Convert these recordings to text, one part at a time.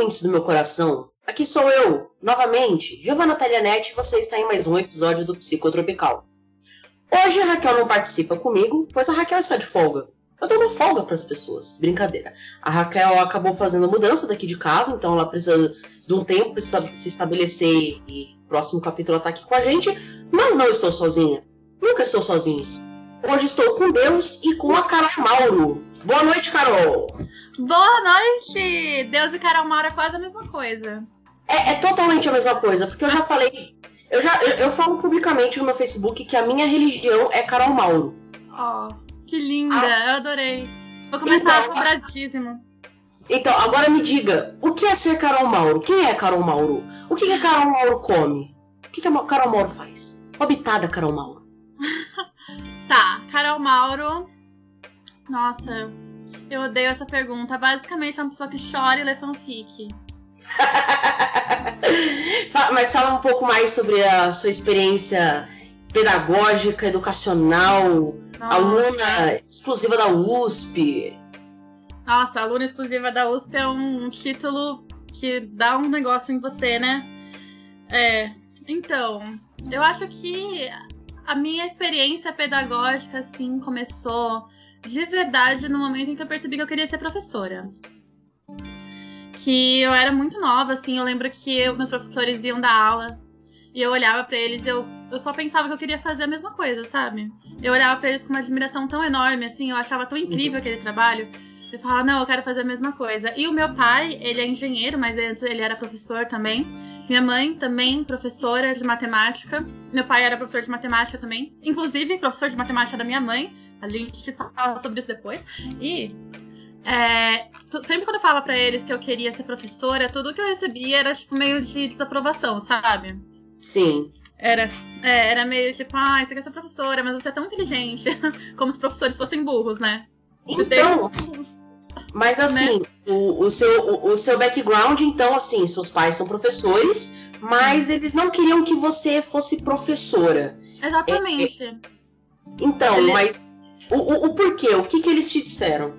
ouvintes do meu coração. Aqui sou eu, novamente, Giovanna Talianetti, e você está em mais um episódio do Psicotropical. Hoje a Raquel não participa comigo, pois a Raquel está de folga. Eu dou uma folga para as pessoas, brincadeira. A Raquel acabou fazendo a mudança daqui de casa, então ela precisa de um tempo para se estabelecer e o próximo capítulo ela tá aqui com a gente, mas não estou sozinha. Nunca estou sozinha. Hoje estou com Deus e com a Carol Mauro. Boa noite, Carol! Boa noite! Deus e Carol Mauro é quase a mesma coisa. É, é totalmente a mesma coisa, porque eu já falei. Eu já eu, eu, falo publicamente no meu Facebook que a minha religião é Carol Mauro. Oh, que linda! Ah. Eu adorei. Vou começar então, cobradíssimo. Então, agora me diga, o que é ser Carol Mauro? Quem é Carol Mauro? O que, que a Carol Mauro come? O que, que a Carol Mauro faz? Habitada Carol Mauro. Tá, Carol Mauro. Nossa, eu odeio essa pergunta. Basicamente é uma pessoa que chora e lê fanfic. Mas fala um pouco mais sobre a sua experiência pedagógica, educacional, Nossa. aluna exclusiva da USP. Nossa, aluna exclusiva da USP é um título que dá um negócio em você, né? É. Então, eu acho que a minha experiência pedagógica, assim, começou de verdade no momento em que eu percebi que eu queria ser professora que eu era muito nova, assim, eu lembro que eu, meus professores iam dar aula e eu olhava para eles, eu, eu só pensava que eu queria fazer a mesma coisa, sabe? Eu olhava para eles com uma admiração tão enorme, assim, eu achava tão incrível aquele trabalho. Eu falava, não, eu quero fazer a mesma coisa. E o meu pai, ele é engenheiro, mas antes ele era professor também. Minha mãe também, professora de matemática. Meu pai era professor de matemática também. Inclusive, professor de matemática da minha mãe. A gente fala sobre isso depois. E é, sempre quando eu falava para eles que eu queria ser professora, tudo que eu recebia era tipo meio de desaprovação, sabe? Sim. Era, é, era meio tipo, ah, você quer ser professora, mas você é tão inteligente. Como se professores fossem burros, né? Então. Mas né? assim, né? o, o, seu, o, o, seu background, então, assim, seus pais são professores, mas eles não queriam que você fosse professora. Exatamente. É, é... Então, Ele... mas o, o, o porquê? O que, que eles te disseram?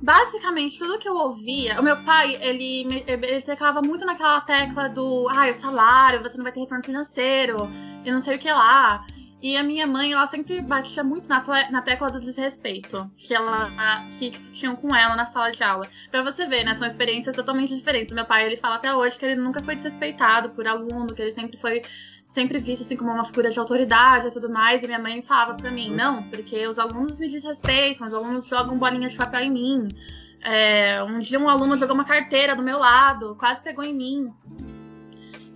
basicamente tudo que eu ouvia, o meu pai, ele, ele teclava muito naquela tecla do, ah, o salário, você não vai ter retorno financeiro, e não sei o que lá. E a minha mãe, ela sempre batia muito na, na tecla do desrespeito que ela que tinham com ela na sala de aula. Pra você ver, né? São experiências totalmente diferentes. Meu pai, ele fala até hoje que ele nunca foi desrespeitado por aluno, que ele sempre foi sempre visto assim como uma figura de autoridade e tudo mais. E minha mãe falava pra mim, não, porque os alunos me desrespeitam, os alunos jogam bolinha de papel em mim. É, um dia um aluno jogou uma carteira do meu lado, quase pegou em mim.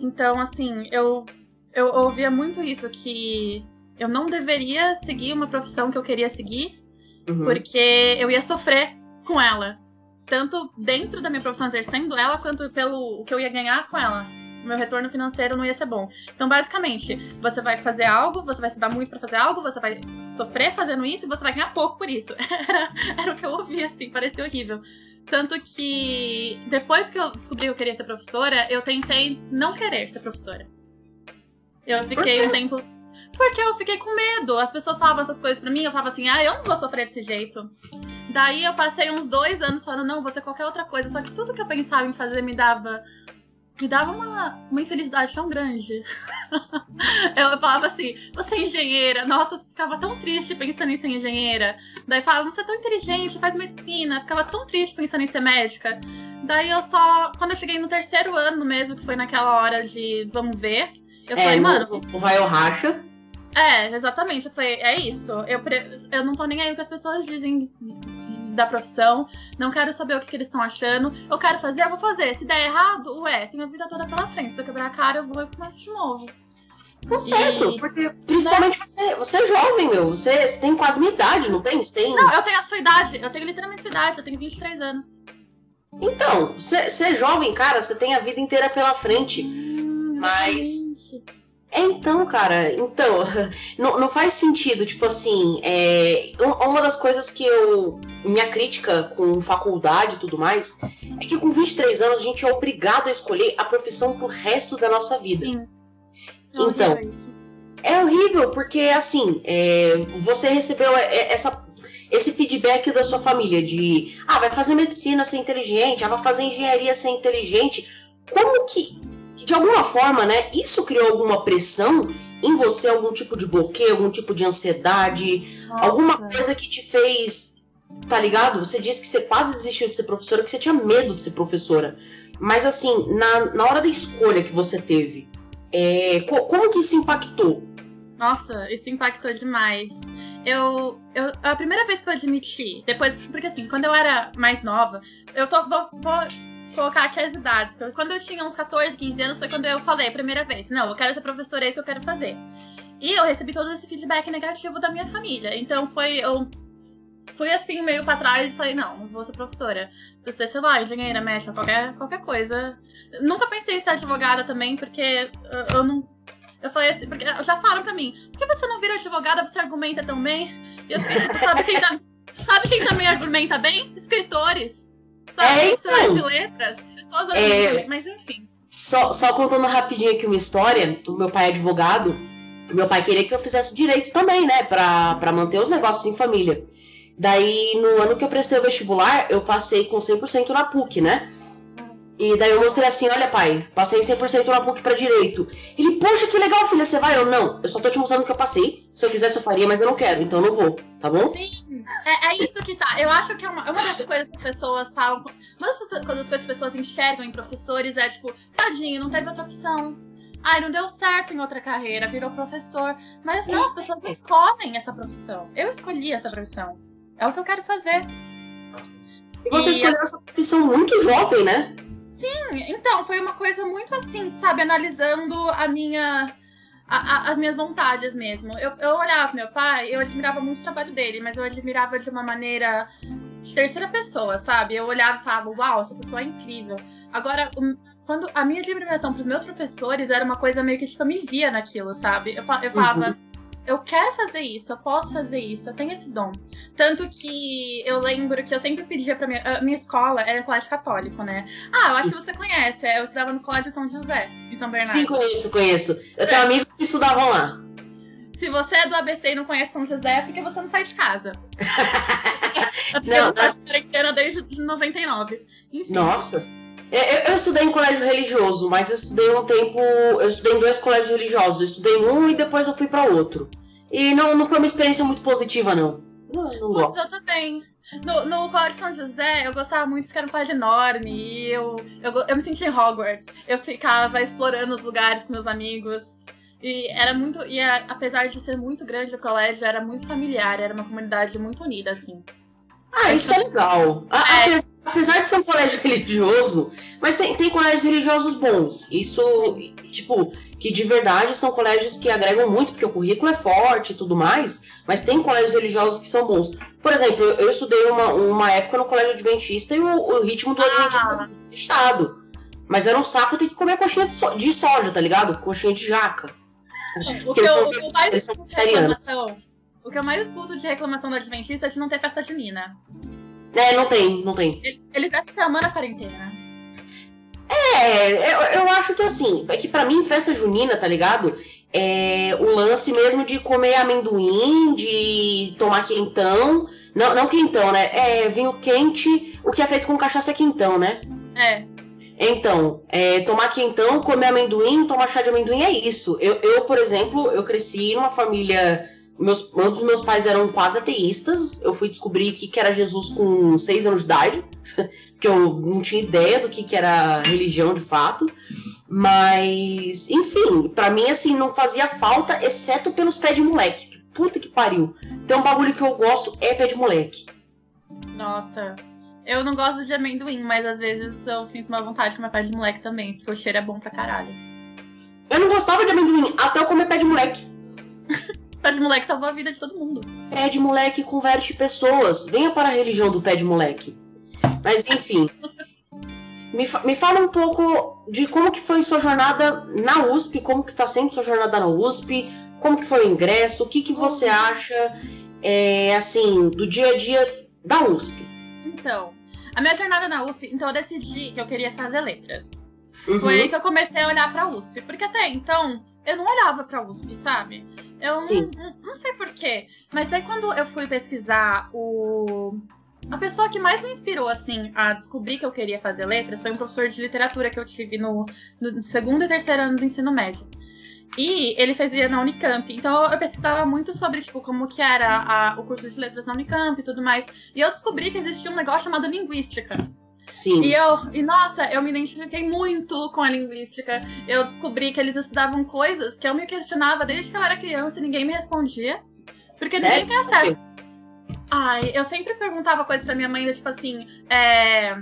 Então, assim, eu, eu ouvia muito isso, que eu não deveria seguir uma profissão que eu queria seguir, uhum. porque eu ia sofrer com ela. Tanto dentro da minha profissão exercendo ela, quanto pelo o que eu ia ganhar com ela. Meu retorno financeiro não ia ser bom. Então, basicamente, você vai fazer algo, você vai estudar muito para fazer algo, você vai sofrer fazendo isso e você vai ganhar pouco por isso. Era, era o que eu ouvia, assim, parecia horrível. Tanto que depois que eu descobri que eu queria ser professora, eu tentei não querer ser professora. Eu fiquei um tempo porque eu fiquei com medo. As pessoas falavam essas coisas pra mim, eu falava assim, ah, eu não vou sofrer desse jeito. Daí eu passei uns dois anos falando, não, vou ser qualquer outra coisa. Só que tudo que eu pensava em fazer me dava. Me dava uma, uma infelicidade tão grande. eu falava assim, você é engenheira. Nossa, eu ficava tão triste pensando em ser engenheira. Daí falava, você é tão inteligente, faz medicina. Eu ficava tão triste pensando em ser médica. Daí eu só. Quando eu cheguei no terceiro ano mesmo, que foi naquela hora de vamos ver, eu é, falei, mano. O raio racha. É, exatamente. Eu falei, é isso. Eu, eu não tô nem aí o que as pessoas dizem da profissão. Não quero saber o que, que eles estão achando. Eu quero fazer, eu vou fazer. Se der errado, ué, tenho a vida toda pela frente. Se eu quebrar a cara, eu vou e começo de novo. Tá certo, e... porque principalmente né? você, você é jovem, meu. Você, você, tem quase minha idade, não tem? Você tem? Não, eu tenho a sua idade. Eu tenho literalmente a sua idade. Eu tenho 23 anos. Então, você, você é jovem, cara. Você tem a vida inteira pela frente. Hum, mas. É, então, cara, então, não, não faz sentido, tipo assim, é, uma das coisas que eu. Minha crítica com faculdade e tudo mais é que com 23 anos a gente é obrigado a escolher a profissão pro resto da nossa vida. Sim. É então, é horrível, porque assim, é, você recebeu essa esse feedback da sua família de, ah, vai fazer medicina ser inteligente, ah, vai fazer engenharia ser inteligente. Como que, de alguma forma, né, isso criou alguma pressão em você, algum tipo de bloqueio, algum tipo de ansiedade, Nossa. alguma coisa que te fez, tá ligado? Você disse que você quase desistiu de ser professora, que você tinha medo de ser professora. Mas assim, na, na hora da escolha que você teve, é, co como que isso impactou? Nossa, isso impactou demais. Eu, eu, a primeira vez que eu admiti, depois, porque assim, quando eu era mais nova, eu tô, vou, vou colocar aqui as idades. Quando eu tinha uns 14, 15 anos, foi quando eu falei a primeira vez: não, eu quero ser professora, é isso que eu quero fazer. E eu recebi todo esse feedback negativo da minha família. Então foi. Eu fui assim, meio pra trás e falei: não, não vou ser professora. Vou ser, sei lá, engenheira, médica, qualquer, qualquer coisa. Nunca pensei em ser advogada também, porque eu, eu não. Eu falei assim, porque já falaram pra mim, por que você não vira advogada, você argumenta tão bem? E eu fiquei, sabe quem, tá, sabe quem também argumenta bem? Escritores sabe? É, então, de letras, pessoas é, mas enfim. Só, só contando rapidinho aqui uma história, o meu pai é advogado, meu pai queria que eu fizesse direito também, né, pra, pra manter os negócios em família. Daí, no ano que eu prestei o vestibular, eu passei com 100% na PUC, né? E daí eu mostrei assim, olha pai, passei 100% na PUC pra direito. Ele, poxa, que legal, filha, você vai? Eu, não, eu só tô te mostrando que eu passei. Se eu quisesse eu faria, mas eu não quero, então eu não vou, tá bom? Sim, é, é isso que tá. Eu acho que é uma, é uma das coisas que as pessoas falam, uma das coisas que as pessoas enxergam em professores é tipo, tadinho, não teve outra opção. Ai, não deu certo em outra carreira, virou professor. Mas não, as pessoas escolhem essa profissão. Eu escolhi essa profissão. É o que eu quero fazer. E você e escolheu essa profissão muito jovem, né? Sim, então, foi uma coisa muito assim, sabe, analisando a minha. A, a, as minhas vontades mesmo. Eu, eu olhava meu pai, eu admirava muito o trabalho dele, mas eu admirava de uma maneira de terceira pessoa, sabe? Eu olhava e falava, uau, essa pessoa é incrível. Agora, quando a minha admiração para os meus professores era uma coisa meio que tipo, eu me via naquilo, sabe? Eu, eu falava. Uhum eu quero fazer isso, eu posso fazer isso, eu tenho esse dom. Tanto que eu lembro que eu sempre pedia pra minha. A minha escola era colégio católico, né? Ah, eu acho que você conhece. Eu estudava no Colégio São José, em São Bernardo. Sim, conheço, conheço. Eu tenho é. amigos que estudavam lá. Se você é do ABC e não conhece São José, é porque você não sai de casa. não, eu não. quarentena desde 99. Enfim. Nossa. Eu, eu, estudei em colégio religioso, mas eu estudei um tempo. Eu estudei em dois colégios religiosos. Eu estudei em um e depois eu fui para outro. E não, não foi uma experiência muito positiva, não. Não, não gosto. Eu também. No, no Colégio São José, eu gostava muito porque era um colégio enorme. E eu, eu, eu me sentia em Hogwarts. Eu ficava explorando os lugares com meus amigos. E era muito. E a, apesar de ser muito grande o colégio, era muito familiar, era uma comunidade muito unida, assim. Ah, isso é legal. É. Apesar de ser um colégio religioso, mas tem, tem colégios religiosos bons. Isso, tipo, que de verdade são colégios que agregam muito, porque o currículo é forte e tudo mais, mas tem colégios religiosos que são bons. Por exemplo, eu estudei uma, uma época no colégio adventista e o, o ritmo do ah. estado. Mas era um saco ter que comer coxinha de, so de soja, tá ligado? Coxinha de jaca. O que, eu, são, o que eu mais eles são o que eu mais escuto de reclamação do Adventista é de não ter festa junina. É, não tem, não tem. Eles devem ter amando a quarentena. É, eu, eu acho que assim, é que pra mim, festa junina, tá ligado? É o lance mesmo de comer amendoim, de tomar quentão. Não, não quentão, né? É vinho quente, o que é feito com cachaça é quentão, né? É. Então, é, tomar quentão, comer amendoim, tomar chá de amendoim é isso. Eu, eu, por exemplo, eu cresci numa família meus, ambos meus pais eram quase ateístas. Eu fui descobrir que, que era Jesus com seis anos de idade, que eu não tinha ideia do que, que era religião de fato. Mas, enfim, para mim, assim, não fazia falta, exceto pelos pés de moleque. Puta que pariu. Tem um bagulho que eu gosto, é pé de moleque. Nossa, eu não gosto de amendoim, mas às vezes eu sinto uma vontade de comer pé de moleque também, porque o cheiro é bom pra caralho. Eu não gostava de amendoim até eu comer pé de moleque. Pé de moleque salvou a vida de todo mundo. Pé de moleque converte pessoas. Venha para a religião do pé de moleque. Mas enfim. me, fa me fala um pouco de como que foi sua jornada na USP, como que tá sendo sua jornada na USP, como que foi o ingresso, o que que você acha, é, assim, do dia a dia da USP. Então, a minha jornada na USP, então eu decidi que eu queria fazer letras. Uhum. Foi aí que eu comecei a olhar pra USP. Porque até então, eu não olhava pra USP, sabe? Eu Sim. não, não sei porquê. Mas daí quando eu fui pesquisar o. A pessoa que mais me inspirou, assim, a descobrir que eu queria fazer letras foi um professor de literatura que eu tive no, no segundo e terceiro ano do ensino médio. E ele fazia na Unicamp. Então eu pesquisava muito sobre, tipo, como que era a- o curso de letras na Unicamp e tudo mais. E eu descobri que existia um negócio chamado linguística. Sim. E eu, e nossa, eu me identifiquei muito com a linguística. Eu descobri que eles estudavam coisas que eu me questionava desde que eu era criança e ninguém me respondia. Porque ninguém tem acesso. Ai, eu sempre perguntava coisas pra minha mãe, tipo assim, é.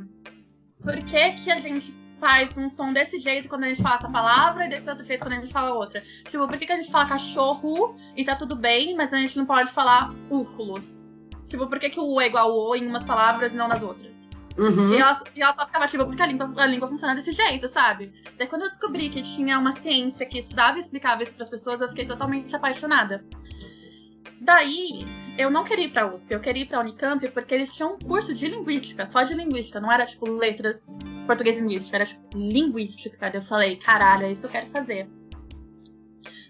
Por que, que a gente faz um som desse jeito quando a gente fala essa palavra e desse outro jeito quando a gente fala outra? Tipo, por que, que a gente fala cachorro e tá tudo bem, mas a gente não pode falar úculos? Tipo, por que, que o U é igual ao O em umas palavras e não nas outras? Uhum. E ela, e ela só ficava tipo, porque a língua, a língua funciona desse jeito, sabe? Daí quando eu descobri que tinha uma ciência que estudava e explicava isso pras pessoas, eu fiquei totalmente apaixonada. Daí, eu não queria ir pra USP, eu queria ir pra Unicamp porque eles tinham um curso de linguística, só de linguística, não era tipo letras, português e linguística, era tipo linguística. Daí eu falei, caralho, é isso que eu quero fazer.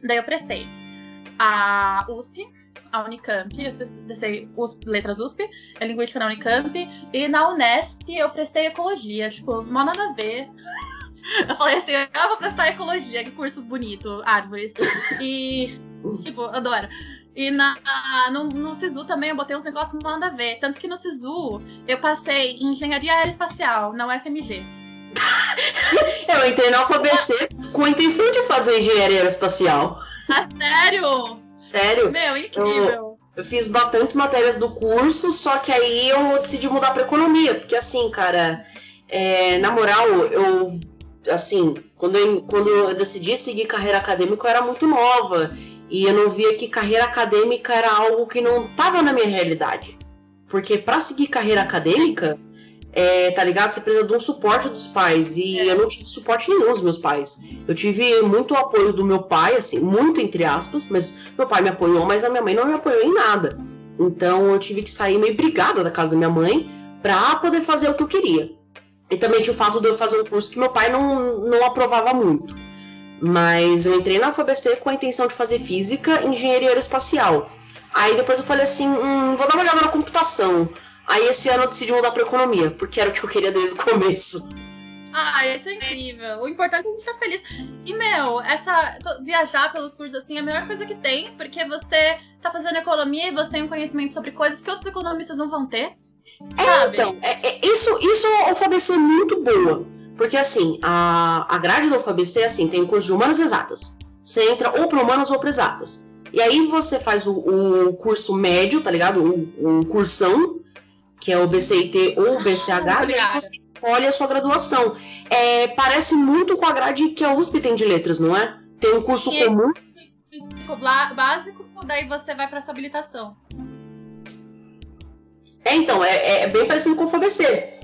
Daí eu prestei a USP, a Unicamp, eu prestei USP, letras USP, a linguística na Unicamp, e na Unesp eu prestei ecologia, tipo, mal nada a ver. Eu falei assim, eu vou prestar ecologia, que curso bonito, árvores. E, tipo, adoro. E na, no, no SISU também eu botei uns negócios nada a ver. Tanto que no SISU eu passei em engenharia aeroespacial, na UFMG. Eu entrei na UFABC com a intenção de fazer engenharia aeroespacial. Ah, sério? Sério. Meu, incrível. Eu fiz bastantes matérias do curso, só que aí eu decidi mudar pra economia, porque assim, cara, é, na moral, eu, assim, quando eu, quando eu decidi seguir carreira acadêmica, eu era muito nova, e eu não via que carreira acadêmica era algo que não tava na minha realidade. Porque pra seguir carreira acadêmica, é, tá ligado? Você precisa de um suporte dos pais, e É. eu não tive suporte nenhum dos meus pais. Eu tive muito apoio do meu pai, assim, muito entre aspas, mas meu pai me apoiou, mas a minha mãe não me apoiou em nada. Então eu tive que sair meio brigada da casa da minha mãe pra poder fazer o que eu queria. E também tinha o fato de eu fazer um curso que meu pai não, não aprovava muito. Mas eu entrei na UFABC com a intenção de fazer física e engenharia aeroespacial. Aí depois eu falei assim, hum, vou dar uma olhada na computação. Aí esse ano eu decidi mudar pra economia, porque era o que eu queria desde o começo. Ah, isso é incrível. O importante é a gente estar feliz. E, meu, essa. Viajar pelos cursos assim é a melhor coisa que tem, porque você tá fazendo economia e você tem um conhecimento sobre coisas que outros economistas não vão ter. Sabe? Então, é- é- isso, isso a UFABC é muito boa. Porque assim, a, a grade da UFABC é assim, tem curso de humanas exatas. Você entra ou para humanas ou para exatas. E aí você faz o, o curso médio, tá ligado? O cursão, que é o BCIT ou o BCH, e aí obrigada. você escolhe a sua graduação. É, parece muito com a grade que a USP tem de letras, não é? Tem um curso E- comum. Blá- básico, daí você vai pra essa habilitação. É, então, é, é bem parecido com o FABC.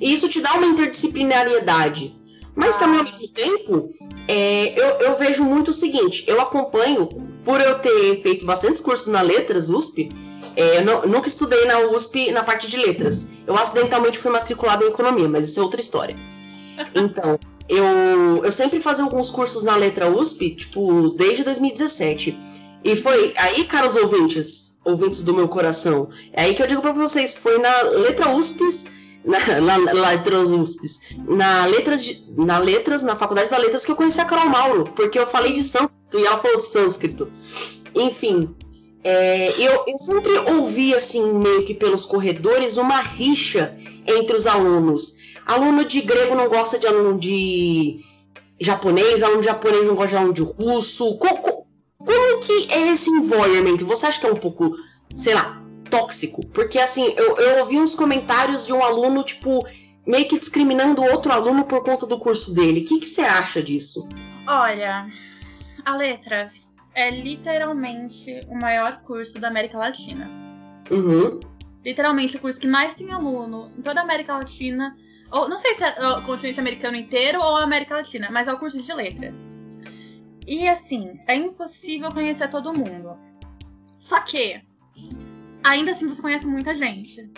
E isso te dá uma interdisciplinariedade. Mas Ah. também, ao mesmo tempo, é, eu, eu vejo muito o seguinte: eu acompanho, por eu ter feito bastantes cursos na Letras USP, é, eu não- nunca estudei na USP na parte de letras. Eu acidentalmente fui matriculado em economia, mas isso é outra história. Então, eu, eu sempre fazia alguns cursos na letra USP, tipo, desde 2017. E foi aí, caros ouvintes, ouvintes do meu coração, é aí que eu digo pra vocês, foi na letra USPs, na, na, na letras USPs, na letras, de- na letras, na faculdade da letras que eu conheci a Carol Mauro, porque eu falei de sânscrito e ela falou de sânscrito. Enfim, é, eu, eu sempre ouvi, assim, meio que pelos corredores, uma rixa entre os alunos. Aluno de grego não gosta de aluno de japonês, aluno de japonês não gosta de aluno de russo. Co- co- como que é esse environment? Você acha que é um pouco, sei lá, tóxico? Porque assim, eu, eu ouvi uns comentários de um aluno, tipo, meio que discriminando outro aluno por conta do curso dele. O que, que você acha disso? Olha, a Letras é literalmente o maior curso da América Latina. Uhum. Literalmente o curso que mais tem aluno em toda a América Latina. Ou não sei se é o continente americano inteiro ou a América Latina, mas é o curso de letras. E assim, é impossível conhecer todo mundo. Só que, ainda assim você conhece muita gente.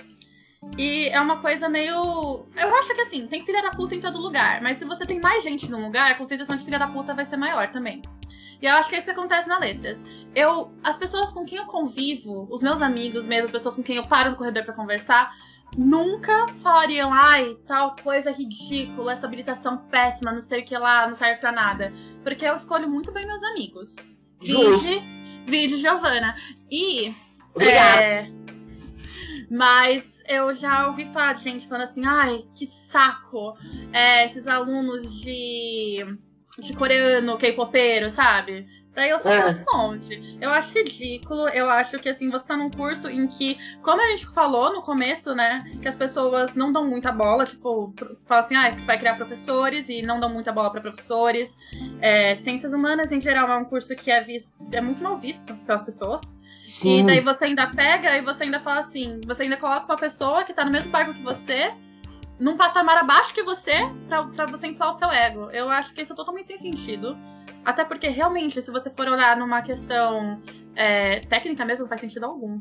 E é uma coisa meio. Eu acho que assim, tem filha da puta em todo lugar, mas se você tem mais gente num lugar, a concentração de filha da puta vai ser maior também. E eu acho que é isso que acontece na letras. Eu, as pessoas com quem eu convivo, os meus amigos mesmo, as pessoas com quem eu paro no corredor para conversar, nunca falariam, ai, tal coisa ridícula, essa habilitação péssima, não sei o que lá, não serve pra nada. Porque eu escolho muito bem meus amigos. Vide, vide Giovana. E. Obrigada. É, mas eu já ouvi falar de gente falando assim, ai, que saco. É, esses alunos de, de coreano, K-popeiro, sabe? Daí eu faço É. monte. Eu acho ridículo. Eu acho que, assim, você tá num curso em que, como a gente falou no começo, né? Que as pessoas não dão muita bola, tipo, fala assim, ah, vai criar professores e não dão muita bola pra professores. É, ciências humanas, em geral, é um curso que é visto, é muito mal visto pelas pessoas. E Sim. daí você ainda pega e você ainda fala assim, você ainda coloca uma pessoa que tá no mesmo barco que você, num patamar abaixo que você, pra você inflar o seu ego. Eu acho que isso é totalmente sem sentido. Até porque, realmente, se você for olhar numa questão é, técnica mesmo, não faz sentido algum.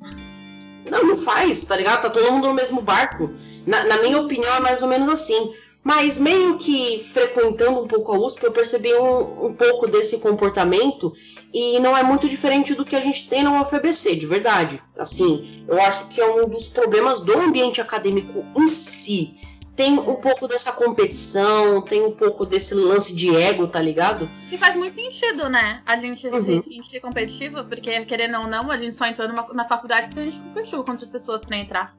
Não, não faz, tá ligado? Tá todo mundo no mesmo barco. Na, na minha opinião, é mais ou menos assim. Mas meio que frequentando um pouco a USP, eu percebi um, um pouco desse comportamento e não é muito diferente do que a gente tem na UFBC, de verdade. Assim, eu acho que é um dos problemas do ambiente acadêmico em si. Tem um pouco dessa competição, tem um pouco desse lance de ego, tá ligado? Que faz muito sentido, né? A gente Uhum. se sentir competitivo, porque, querendo ou não, a gente só entrou numa, na faculdade porque a gente competiu com outras pessoas pra entrar.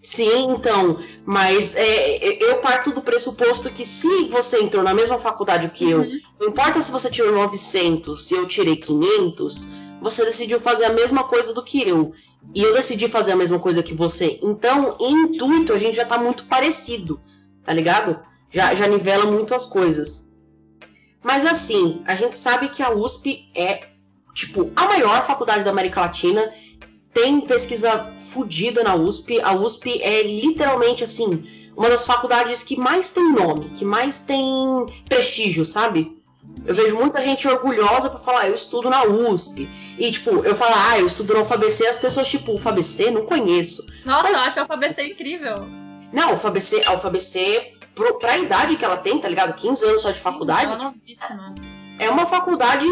Sim, então, mas é, eu parto do pressuposto que se você entrou na mesma faculdade que eu, Uhum. não importa se você tirou 900 e eu tirei 500, você decidiu fazer a mesma coisa do que eu. E eu decidi fazer a mesma coisa que você. Então, em intuito, a gente já tá muito parecido, tá ligado? Já, já nivela muito as coisas. Mas assim, a gente sabe que a USP é, tipo, a maior faculdade da América Latina tem pesquisa fodida na USP. A USP é literalmente assim uma das faculdades que mais tem nome, que mais tem prestígio, sabe? Eu vejo muita gente orgulhosa pra falar, eu estudo na USP. E, tipo, eu falo, ah, eu estudo na UFABC, as pessoas, tipo, UFABC, não conheço. Nossa, Mas- eu acho a UFABC incrível. Não, a UFABC, a UFABC, pro, pra idade que ela tem, tá ligado? 15 anos só de faculdade, é novíssima. é uma faculdade,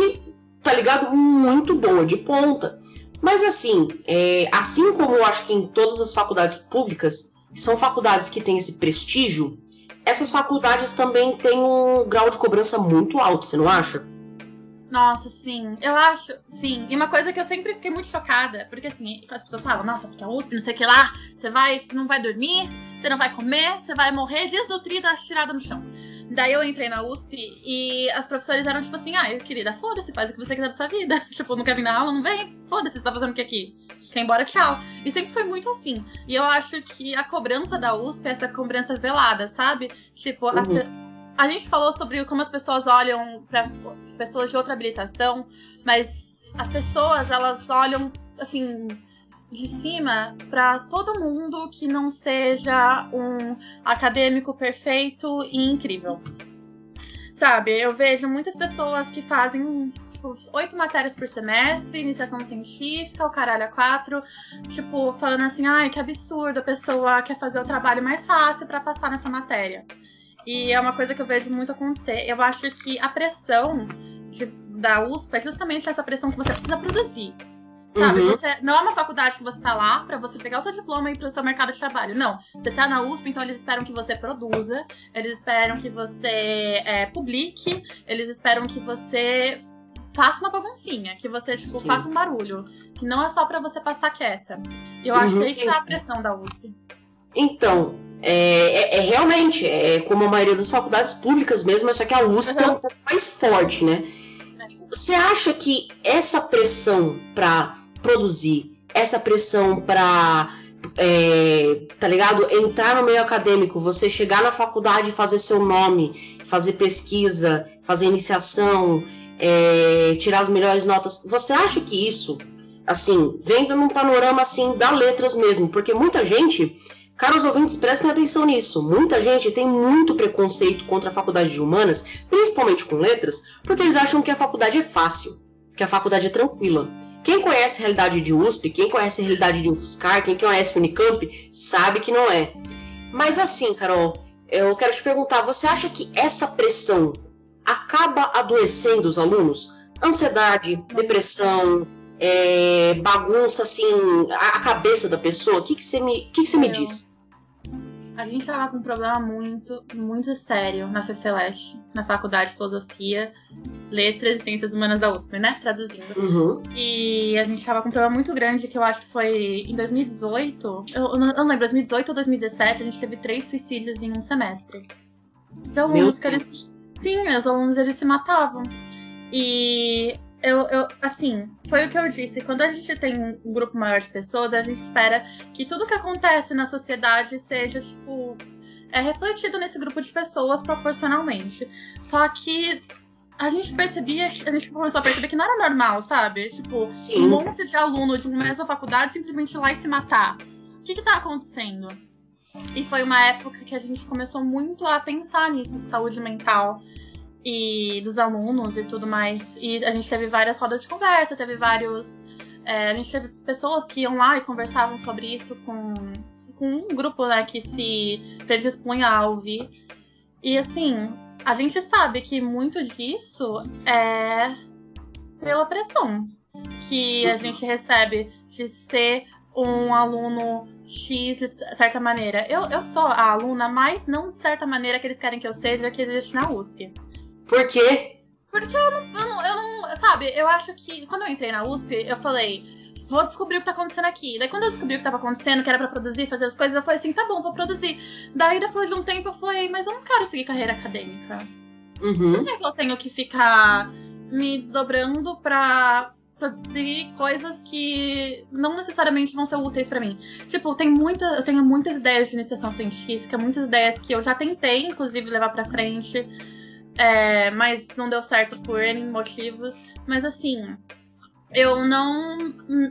tá ligado? Muito boa, de ponta. Mas assim, é, assim como eu acho que em todas as faculdades públicas, são faculdades que têm esse prestígio, essas faculdades também têm um grau de cobrança muito alto, você não acha? Nossa, sim. Eu acho, sim. E uma coisa que eu sempre fiquei muito chocada, porque assim, as pessoas falam, nossa, porque a USP, não sei o que lá, você vai, não vai dormir, você não vai comer, você vai morrer desnutrida, tirada no chão. Daí eu entrei na USP e as professoras eram tipo assim, ah, eu querida, foda-se, faz o que você quiser da sua vida. tipo, não quer vir na aula, não vem, foda-se, você tá fazendo o que aqui? Quer ir embora, tchau. E sempre foi muito assim. E eu acho que a cobrança da USP é essa cobrança velada, sabe? Tipo, Uhum. pe- a gente falou sobre como as pessoas olham para pessoas de outra habilitação, mas as pessoas elas olham assim de cima para todo mundo que não seja um acadêmico perfeito e incrível. Sabe, eu vejo muitas pessoas que fazem tipo, oito matérias por semestre, iniciação científica, o caralho a quatro, tipo, falando assim, ai, que absurdo, a pessoa quer fazer o trabalho mais fácil para passar nessa matéria. E é uma coisa que eu vejo muito acontecer. Eu acho que a pressão de- da USP é justamente essa pressão que você precisa produzir. Sabe? Uhum. Você, não é uma faculdade que você tá lá pra você pegar o seu diploma e ir pro seu mercado de trabalho. Não. Você tá na USP, então eles esperam que você produza, eles esperam que você é, publique, eles esperam que você faça uma baguncinha, que você tipo, Sim. faça um barulho. Que não é só pra você passar quieta. Eu Uhum. acho que tá a pressão da USP. Então, é, é- é realmente, é como a maioria das faculdades públicas mesmo, só que a USP é Uhum. um pouco mais forte, né? Você acha que essa pressão pra produzir, essa pressão pra, é, tá ligado? Entrar no meio acadêmico, você chegar na faculdade fazer seu nome, fazer pesquisa, fazer iniciação, é, tirar as melhores notas, você acha que isso, assim, vendo num panorama assim da letras mesmo, porque muita gente Caros ouvintes, prestem atenção nisso. Muita gente tem muito preconceito contra a faculdade de humanas, principalmente com letras, porque eles acham que a faculdade é fácil, que a faculdade é tranquila. Quem conhece a realidade de USP, quem conhece a realidade de UFSCar, quem conhece Unicamp, sabe que não é. Mas assim, Carol, eu quero te perguntar, você acha que essa pressão acaba adoecendo os alunos? Ansiedade, depressão, é, bagunça assim a, a, cabeça da pessoa? O que, que você me, que que você me diz? A gente tava com um problema muito, muito sério na FEFELESH, na Faculdade de Filosofia, Letras e Ciências Humanas da USP, né? Traduzindo. Uhum. E a gente tava com um problema muito grande que eu acho que foi em 2018. Eu, eu, não, lembro, 2018 ou 2017, a gente teve três suicídios em um semestre. De alunos que eles. Sim, os alunos eles se matavam. E eu, eu, assim, foi o que eu disse. Quando a gente tem um grupo maior de pessoas, a gente espera que tudo que acontece na sociedade seja, tipo, é refletido nesse grupo de pessoas proporcionalmente. Só que a gente percebia, a gente começou a perceber que não era normal, sabe? Tipo, Sim. um monte de aluno de uma mesma faculdade simplesmente ir lá e se matar. O que que tá acontecendo? E foi uma época que a gente começou muito a pensar nisso, saúde mental e dos alunos e tudo mais. E a gente teve várias rodas de conversa, teve vários. É, a gente teve pessoas que iam lá e conversavam sobre isso com, com um grupo né, que se predispunha a ouvir. E assim, a gente sabe que muito disso é pela pressão que a gente recebe de ser um aluno X de certa maneira. Eu, eu sou a aluna, mas não de certa maneira que eles querem que eu seja, que existe na USP. Por quê? Porque eu não, eu não, eu não. Sabe, eu acho que. Quando eu entrei na USP, eu falei. Vou descobrir o que tá acontecendo aqui. Daí, quando eu descobri o que tava acontecendo, que era pra produzir, fazer as coisas, eu falei assim: tá bom, vou produzir. Daí, depois de um tempo, eu falei: mas eu não quero seguir carreira acadêmica. Uhum. Por que, eu tenho que ficar me desdobrando pra produzir coisas que não necessariamente vão ser úteis para mim. Tipo, tem muita, eu tenho muitas ideias de iniciação científica, muitas ideias que eu já tentei, inclusive, levar para frente. É, mas não deu certo por N motivos. Mas assim, eu não.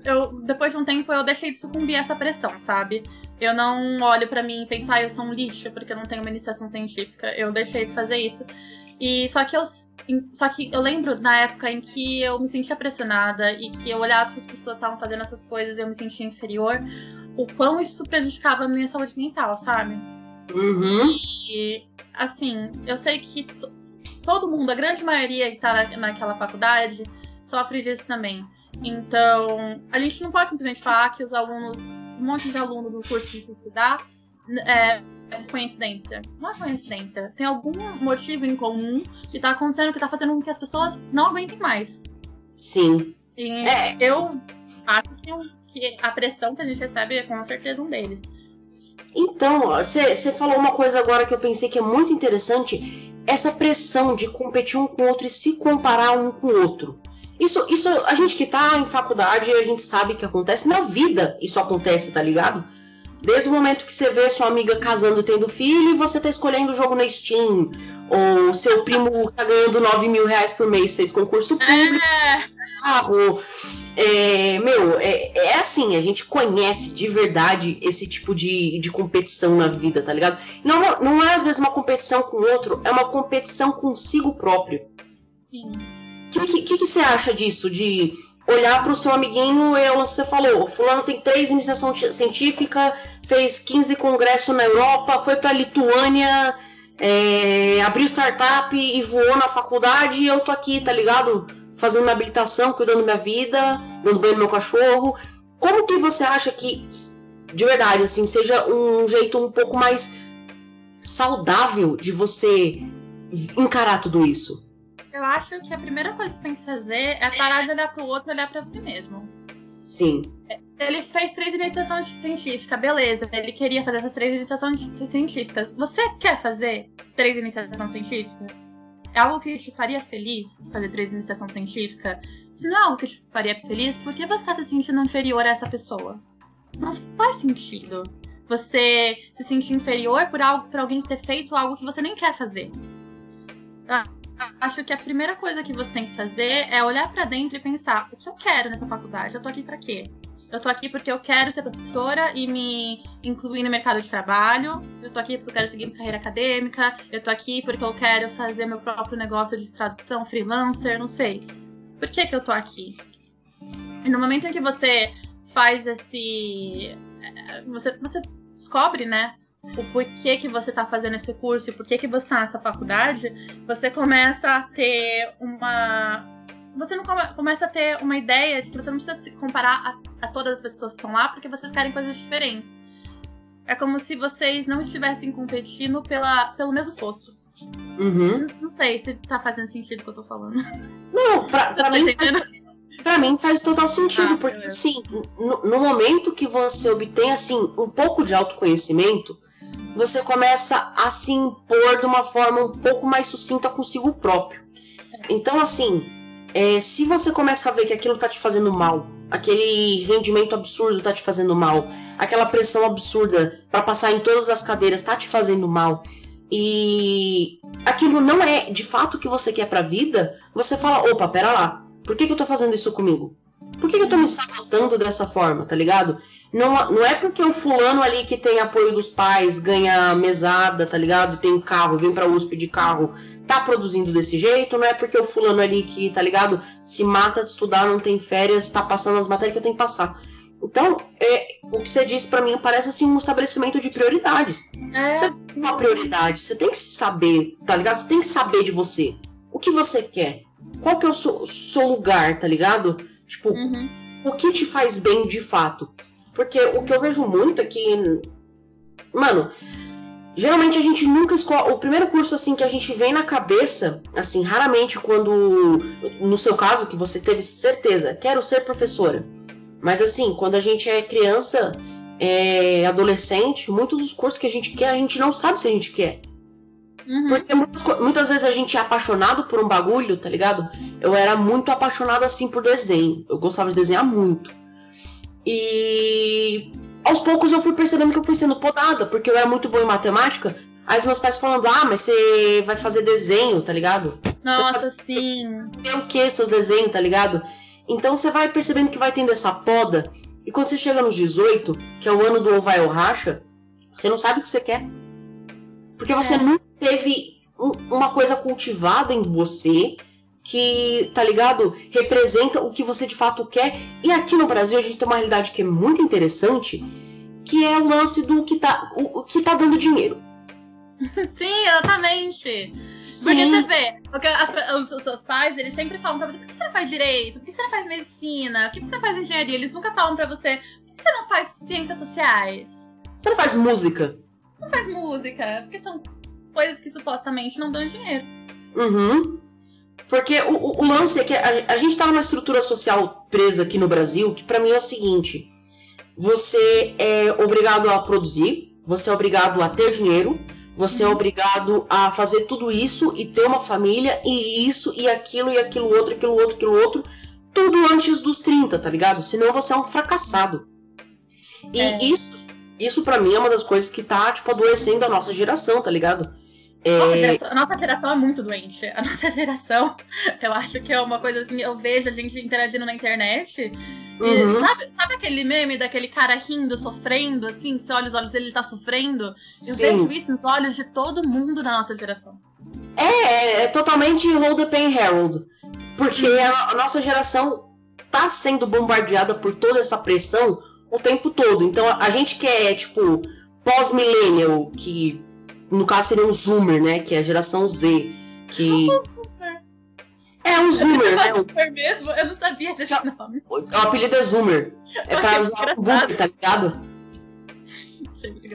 Eu, depois de um tempo eu deixei de sucumbir a essa pressão, sabe? Eu não olho para mim e penso, ah, eu sou um lixo porque eu não tenho uma iniciação científica. Eu deixei de fazer isso. E só que eu. Só que eu lembro na época em que eu me sentia pressionada e que eu olhava que as pessoas estavam fazendo essas coisas e eu me sentia inferior, o quão isso prejudicava a minha saúde mental, sabe? Uhum. E assim, eu sei que todo mundo, a grande maioria que tá na, naquela faculdade, sofre disso também. Então, a gente não pode simplesmente falar que os alunos, um monte de aluno do curso de suicidar é, é coincidência. Não é coincidência. Tem algum motivo em comum que tá acontecendo que tá fazendo com que as pessoas não aguentem mais. Sim. E É. eu acho que, que a pressão que a gente recebe é com certeza um deles. Então, você falou uma coisa agora que eu pensei que é muito interessante. Essa pressão de competir um com o outro e se comparar um com o outro. Isso, isso, a gente que tá em faculdade, a gente sabe que acontece na vida. Isso acontece, tá ligado? Desde o momento que você vê sua amiga casando e tendo filho e você tá escolhendo o jogo na Steam. Ou seu primo tá ganhando 9 mil reais por mês, fez concurso público, É, carro. É, meu, é, é assim, a gente conhece de verdade esse tipo de, de competição na vida, tá ligado? Não, não é às vezes uma competição com o outro, é uma competição consigo próprio. sim. O que, que, que você acha disso? De olhar pro seu amiguinho e você falou, o fulano tem três iniciação ci- científica, fez 15 congressos na Europa, foi pra Lituânia, é, abriu startup e voou na faculdade e eu tô aqui, tá ligado? Fazendo minha habilitação, cuidando da minha vida, dando banho no meu cachorro. Como que você acha que, de verdade, assim, seja um jeito um pouco mais saudável de você encarar tudo isso? Eu acho que a primeira coisa que você tem que fazer é parar de olhar pro outro e olhar pra si mesmo. Sim. Ele fez três iniciações científicas, beleza. Ele queria fazer essas três iniciações científicas. Você quer fazer três iniciações científicas? É algo que te faria feliz fazer três iniciação científica? Se não é algo que te faria feliz, por que você está se sentindo inferior a essa pessoa? Não faz sentido. Você se sentir inferior por algo, por alguém ter feito algo que você nem quer fazer. Acho que a primeira coisa que você tem que fazer é olhar pra dentro e pensar: o que eu quero nessa faculdade? Eu tô aqui pra quê? Eu tô aqui porque eu quero ser professora e me incluir no mercado de trabalho. Eu tô aqui porque eu quero seguir minha carreira acadêmica. Eu tô aqui porque eu quero fazer meu próprio negócio de tradução freelancer, não sei. Por que que eu tô aqui? E no momento em que você faz esse eh, você, você descobre, né, o porquê que você tá fazendo esse curso e por que que você tá nessa faculdade, você começa a ter uma você não come, começa a ter uma ideia de que você não precisa se comparar a, a todas as pessoas que estão lá, porque vocês querem coisas diferentes. É como se vocês não estivessem competindo pela, pelo mesmo posto. Uhum. Não, não sei se tá fazendo sentido o que eu tô falando. Não, pra, pra Tá mim entendendo? faz, pra mim faz total sentido, Ah, porque beleza. assim, no, no momento que você obtém assim um pouco de autoconhecimento, você começa a se impor de uma forma um pouco mais sucinta consigo próprio. Então, assim, é, se você começa a ver que aquilo tá te fazendo mal, aquele rendimento absurdo tá te fazendo mal, aquela pressão absurda pra passar em todas as cadeiras tá te fazendo mal, e aquilo não é de fato o que você quer pra vida, você fala, opa, pera lá, por que, que eu tô fazendo isso comigo? Por que, que eu tô me sabotando dessa forma, tá ligado? Não, não é porque o fulano ali que tem apoio dos pais, ganha mesada, tá ligado? Tem um carro, vem pra USP de carro, tá produzindo desse jeito, não é porque o fulano ali que, tá ligado, se mata de estudar, não tem férias, tá passando as matérias que eu tenho que passar. Então, é, o que você disse pra mim parece assim um estabelecimento de prioridades. É, Você tem uma prioridade, você tem que saber, tá ligado? Você tem que saber de você. O que você quer? Qual que é o seu, seu lugar, tá ligado? Tipo, uhum. o que te faz bem de fato? Porque o que eu vejo muito é que, mano, geralmente a gente nunca escolhe. O primeiro curso, assim, que a gente vem na cabeça, assim, raramente quando. No seu caso, que você teve certeza, quero ser professora. Mas, assim, quando a gente é criança, é adolescente, muitos dos cursos que a gente quer, a gente não sabe se a gente quer. Uhum. Porque muitas, muitas vezes a gente é apaixonado por um bagulho, tá ligado? Eu era muito apaixonada assim por desenho. Eu gostava de desenhar muito. E aos poucos eu fui percebendo que eu fui sendo podada, porque eu era muito boa em matemática. Aí os meus pais falando, ah, mas você vai fazer desenho, tá ligado? Nossa, sim. Tem o que seus desenhos, tá ligado? Então você vai percebendo que vai tendo essa poda. E quando você chega nos 18, que é o ano do ou vai ou racha, você não sabe o que você quer. Porque você É. nunca teve um- uma coisa cultivada em você que, tá ligado? Representa o que você de fato quer. E aqui no Brasil a gente tem uma realidade que é muito interessante, que é o lance do que tá, o, o que tá dando dinheiro. Sim, exatamente. Porque Sim. você vê, porque os, os seus pais, eles sempre falam pra você, por que você não faz direito? Por que você não faz medicina? Por que você não faz engenharia? Eles nunca falam pra você, por que você não faz ciências sociais? Você não faz música. Você não faz música? Porque são coisas que supostamente não dão dinheiro. Uhum. Porque o, o- o lance é que a, a gente tá numa estrutura social presa aqui no Brasil, que pra mim é o seguinte: você é obrigado a produzir, você é obrigado a ter dinheiro, você é obrigado a fazer tudo isso e ter uma família, e isso, e aquilo, e aquilo outro, aquilo outro, aquilo outro, tudo antes dos 30, tá ligado? Senão você é um fracassado. E É. isso, isso para mim é uma das coisas que tá, tipo, adoecendo a nossa geração, tá ligado? É, Nossa, geração- a nossa geração é muito doente. A nossa geração, eu acho que é uma coisa assim, eu vejo a gente interagindo na internet. Uhum. sabe, sabe aquele meme daquele cara rindo, sofrendo, assim? Você olha os olhos dele, ele tá sofrendo? Eu Sim. vejo isso nos olhos de todo mundo da nossa geração. É, é totalmente Hold the Pain Harold. Porque a, a nossa geração tá sendo bombardeada por toda essa pressão o tempo todo. Então a, a gente que é, tipo, pós-millennial, que no caso seria um Zoomer, né? Que é a geração Z. Que. É um Zoomer, né? O, Super mesmo? Eu não sabia desse nome. o apelido é Zoomer. É pra usar o. Boomer, tá ligado?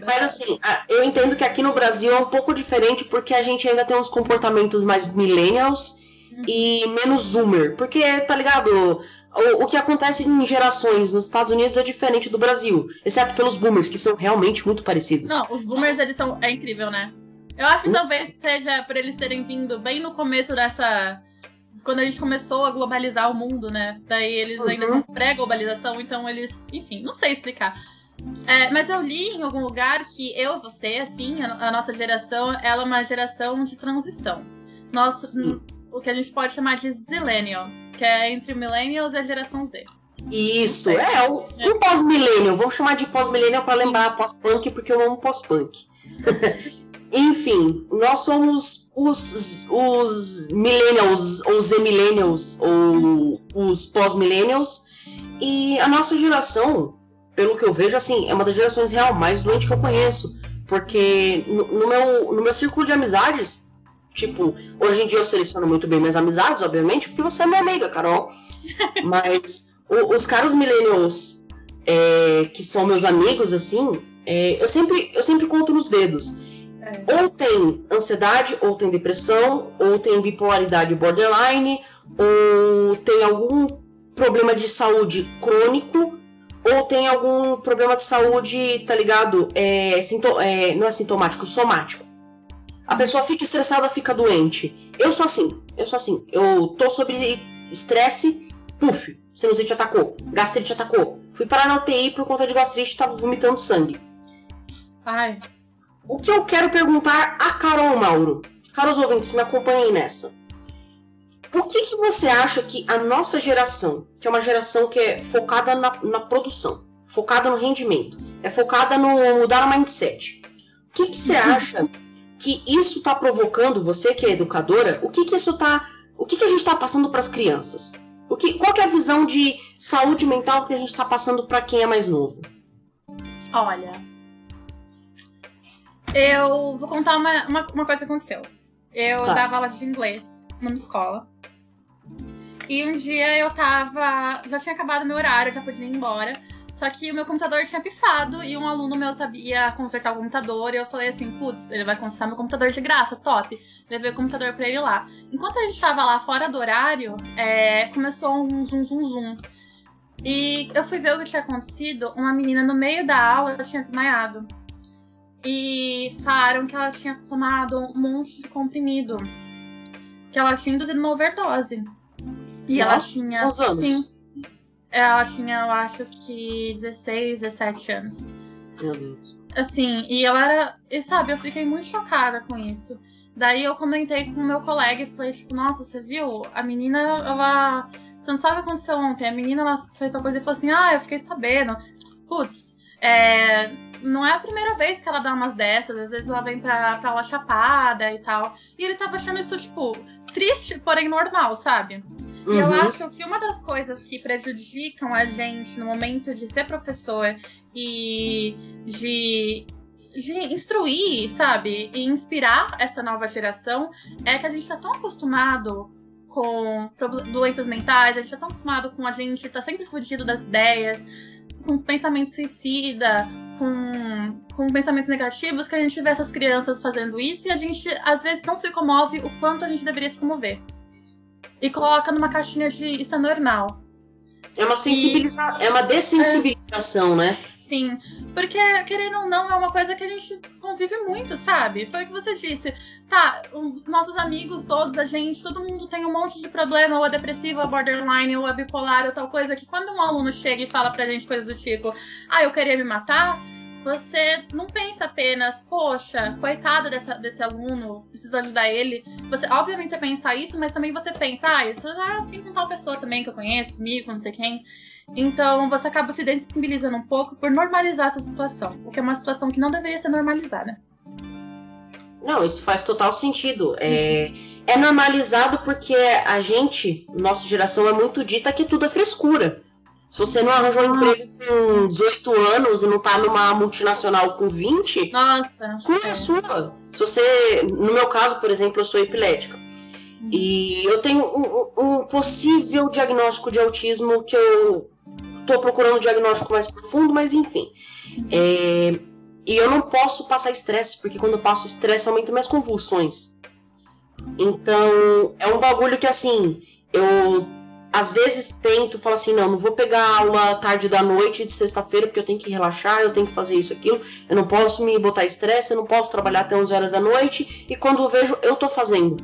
Mas assim, eu entendo que aqui no Brasil é um pouco diferente porque a gente ainda tem uns comportamentos mais millennials e menos zoomer. Porque, tá ligado? O, o que acontece em gerações nos Estados Unidos é diferente do Brasil. Exceto pelos boomers, que são realmente muito parecidos. Não, os boomers, eles são. É incrível, né? Eu acho que talvez seja por eles terem vindo bem no começo dessa. Quando a gente começou a globalizar o mundo, né? Daí eles ainda Uhum. são pré-globalização, então eles. Enfim, não sei explicar. É, mas eu li em algum lugar que eu, você, assim, a, a nossa geração, ela é uma geração de transição. Nós. O que a gente pode chamar de Zillennials, que é entre Millennials e a geração Z. Isso, é, um, um pós-millennial. Vamos chamar de pós-millennial pra lembrar pós-punk, porque eu amo pós-punk. Enfim, nós somos os, os millennials, ou Z-millennials, ou os pós-millennials. E a nossa geração, pelo que eu vejo, assim, é uma das gerações real mais doente que eu conheço. Porque no, no meu, no meu círculo de amizades, Tipo, hoje em dia eu seleciono muito bem minhas amizades, obviamente, porque você é minha amiga, Carol. Mas o, os caras millennials é, que são meus amigos, assim, é, eu, sempre, eu sempre conto nos dedos. É. Ou tem ansiedade, ou tem depressão, ou tem bipolaridade borderline, ou tem algum problema de saúde crônico, ou tem algum problema de saúde, tá ligado? É, é, não é sintomático, somático. A pessoa fica estressada, fica doente. Eu sou assim, eu sou assim. Eu tô sobre estresse, puf, sinusite atacou, gastrite atacou. Fui parar na UTI por conta de gastrite e tava vomitando sangue. Ai. O que eu quero perguntar a Carol Mauro, caros ouvintes, me acompanhem nessa. O que, que você acha que a nossa geração, que é uma geração que é focada na, na produção, focada no rendimento, é focada no mudar o mindset, o que, que você acha que isso está provocando, você que é educadora, o que, que isso tá. O que, que a gente está passando para as crianças? O que, qual que é a visão de saúde mental que a gente está passando para quem é mais novo? Olha, eu vou contar uma, uma, uma coisa que aconteceu. Eu tá. dava aula de inglês numa escola. E um dia eu tava. Já tinha acabado meu horário, já podia ir embora. Só que o meu computador tinha pifado e um aluno meu sabia consertar o computador. E eu falei assim: putz, ele vai consertar meu computador de graça, top. Levei o computador pra ele lá. Enquanto a gente tava lá fora do horário, é, começou um zum zum zum. E eu fui ver o que tinha acontecido. Uma menina no meio da aula tinha desmaiado. E falaram que ela tinha tomado um monte de comprimido. Que ela tinha induzido uma overdose. E Nossa, ela tinha. Quantos anos? Sim. Ela tinha, eu acho que 16, 17 anos. Meu Deus. Assim, e ela era. E sabe, eu fiquei muito chocada com isso. Daí eu comentei com o meu colega e falei, tipo, nossa, você viu? A menina, ela. Você não sabe o que aconteceu ontem. A menina, ela fez uma coisa e falou assim, ah, eu fiquei sabendo. Putz, é não é a primeira vez que ela dá umas dessas, às vezes ela vem pra, pra aula chapada e tal. E ele tava achando isso, tipo, triste, porém normal, sabe? Uhum. E eu uhum. acho que uma das coisas que prejudicam a gente no momento de ser professor e de, de instruir, sabe? E inspirar essa nova geração é que a gente tá tão acostumado com doenças mentais, a gente tá tão acostumado com a gente tá sempre fugido das ideias, com pensamento suicida, com, com pensamentos negativos, que a gente vê essas crianças fazendo isso e a gente às vezes não se comove o quanto a gente deveria se comover e coloca numa caixinha de isso é normal. É uma sensibilização, é uma dessensibilização, é... né? Sim, porque querendo ou não é uma coisa que a gente convive muito, sabe? Foi o que você disse. Tá, os nossos amigos, todos, a gente, todo mundo tem um monte de problema, ou é depressivo, ou é borderline, ou é bipolar, ou tal coisa, que quando um aluno chega e fala pra gente coisas do tipo, ah, eu queria me matar, você não pensa apenas, poxa, coitado dessa, desse aluno, preciso ajudar ele. Você, obviamente, você pensa isso, mas também você pensa, ah, isso é assim com tal pessoa também que eu conheço, comigo, não sei quem. Então você acaba se sensibilizando um pouco por normalizar essa situação, o que é uma situação que não deveria ser normalizada. Não, isso faz total sentido. É, é normalizado porque a gente, nossa geração, é muito dita que tudo é frescura. Se você não arranjou um emprego com 18 anos e não tá numa multinacional com 20, Nossa, culpa é sua. Se você, no meu caso, por exemplo, eu sou epilética. Uhum. E eu tenho um, um, possível diagnóstico de autismo que eu tô procurando um diagnóstico mais profundo, mas enfim. Uhum. É, e eu não posso passar estresse, porque quando eu passo estresse aumenta minhas convulsões. Então, é um bagulho que assim, eu às vezes tento, falo assim, não, não vou pegar aula tarde da noite de sexta-feira porque eu tenho que relaxar, eu tenho que fazer isso, aquilo, eu não posso me botar estresse, eu não posso trabalhar até 11 horas da noite, e quando eu vejo, eu tô fazendo.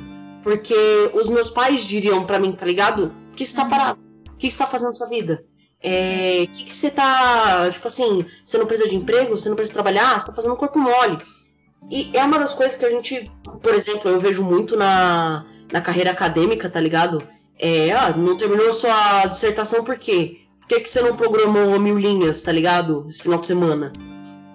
Porque os meus pais diriam para mim, tá ligado? O que tá uhum. parado? O que você tá fazendo na sua vida? É, o que, que você tá. Tipo assim, você não precisa de emprego, você não precisa trabalhar, você tá fazendo corpo mole. E é uma das coisas que a gente, por exemplo, eu vejo muito na, na carreira acadêmica, tá ligado? É, ah, não terminou sua dissertação por quê? Por que, que você não programou mil linhas, tá ligado? Esse final de semana.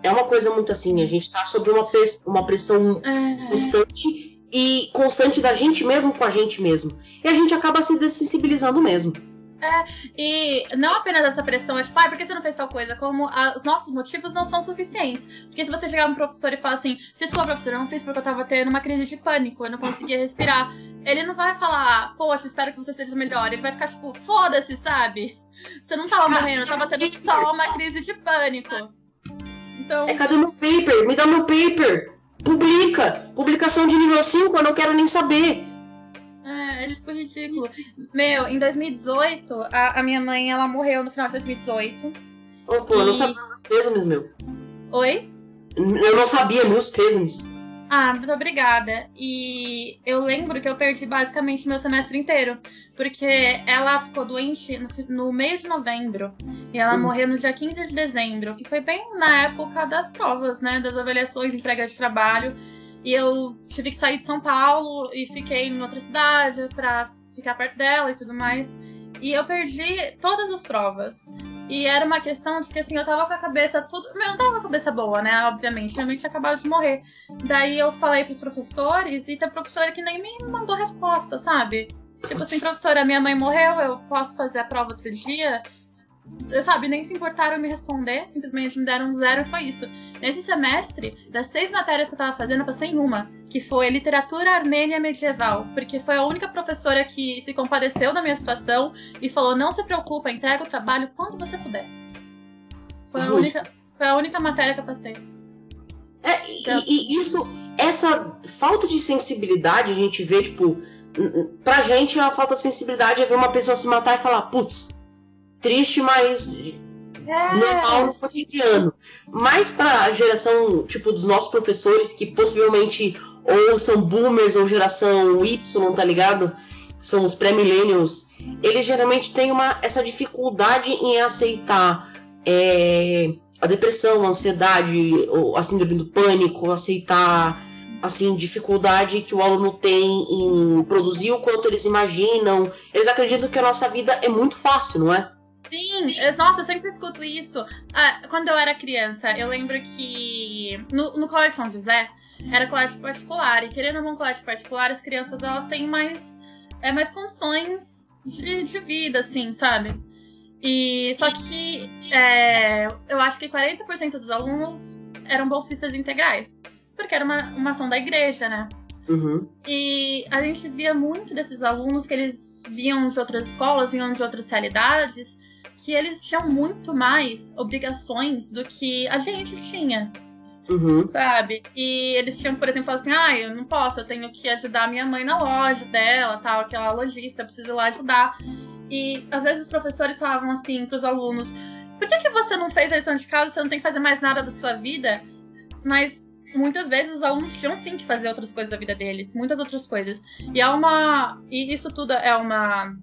É uma coisa muito assim, a gente tá sob uma, uma pressão é. constante e constante da gente mesmo com a gente mesmo. E a gente acaba se dessensibilizando mesmo. É, e não apenas essa pressão, é tipo, ah, por que você não fez tal coisa? Como a, os nossos motivos não são suficientes. Porque se você chegar um professor e falar assim, desculpa, professor, eu não fiz porque eu tava tendo uma crise de pânico, eu não conseguia respirar. Ele não vai falar, poxa, espero que você seja melhor. Ele vai ficar tipo, foda-se, sabe? Você não tava morrendo, eu tava tendo só uma crise de pânico. Então... É, cadê meu paper? Me dá meu paper! Publica! Publicação de nível 5, eu não quero nem saber. É, ridículo. Meu, em 2018, a, a, minha mãe, ela morreu no final de 2018. Ô, pô, e... eu não sabia meus pêsames, meu. Oi? Eu não sabia meus pêsames. Ah, muito obrigada. E eu lembro que eu perdi basicamente meu semestre inteiro. Porque ela ficou doente no, no mês de novembro. E ela uhum. morreu no dia 15 de dezembro. Que foi bem na época das provas, né? Das avaliações de entrega de trabalho. E eu tive que sair de São Paulo e fiquei em outra cidade pra ficar perto dela e tudo mais. E eu perdi todas as provas. E era uma questão de que assim, eu tava com a cabeça tudo. Eu não tava com a cabeça boa, né? Obviamente. Minha mãe tinha acabado de morrer. Daí eu falei pros professores e tem professora que nem me mandou resposta, sabe? Tipo assim, professora, minha mãe morreu, eu posso fazer a prova outro dia? Sabe, nem se importaram em me responder, simplesmente me deram um zero e foi isso. Nesse semestre, das seis matérias que eu tava fazendo, eu passei em uma, que foi literatura armênia medieval, porque foi a única professora que se compadeceu da minha situação e falou: não se preocupa, entrega o trabalho quando você puder. Foi, a única, foi a única matéria que eu passei. É, então, e, e isso, essa falta de sensibilidade, a gente vê, tipo, pra gente a falta de sensibilidade é ver uma pessoa se matar e falar, putz, triste, mas é. normal no cotidiano. Mas para a geração, tipo, dos nossos professores, que possivelmente ou são boomers ou geração Y, tá ligado? São os pré-millennials, eles geralmente têm uma, essa dificuldade em aceitar é, a depressão, a ansiedade, a síndrome do pânico, aceitar assim, dificuldade que o aluno tem em produzir o quanto eles imaginam. Eles acreditam que a nossa vida é muito fácil, não é? Sim, nossa, eu sempre escuto isso. Ah, quando eu era criança, eu lembro que no, no Colégio São José era colégio particular. E querendo ou não colégio particular, as crianças elas têm mais, é, mais condições de, de vida, assim, sabe? E só que é, eu acho que 40% dos alunos eram bolsistas integrais. Porque era uma, uma ação da igreja, né? Uhum. E a gente via muito desses alunos que eles vinham de outras escolas, vinham de outras realidades, que eles tinham muito mais obrigações do que a gente tinha. Uhum. Sabe? E eles tinham, por exemplo, assim, ah, eu não posso, eu tenho que ajudar minha mãe na loja dela, tal, aquela lojista, eu preciso ir lá ajudar. E às vezes os professores falavam assim para os alunos: por que, que você não fez a lição de casa? Você não tem que fazer mais nada da sua vida? Mas muitas vezes os alunos tinham sim que fazer outras coisas da vida deles, muitas outras coisas. E é uma. E isso tudo é uma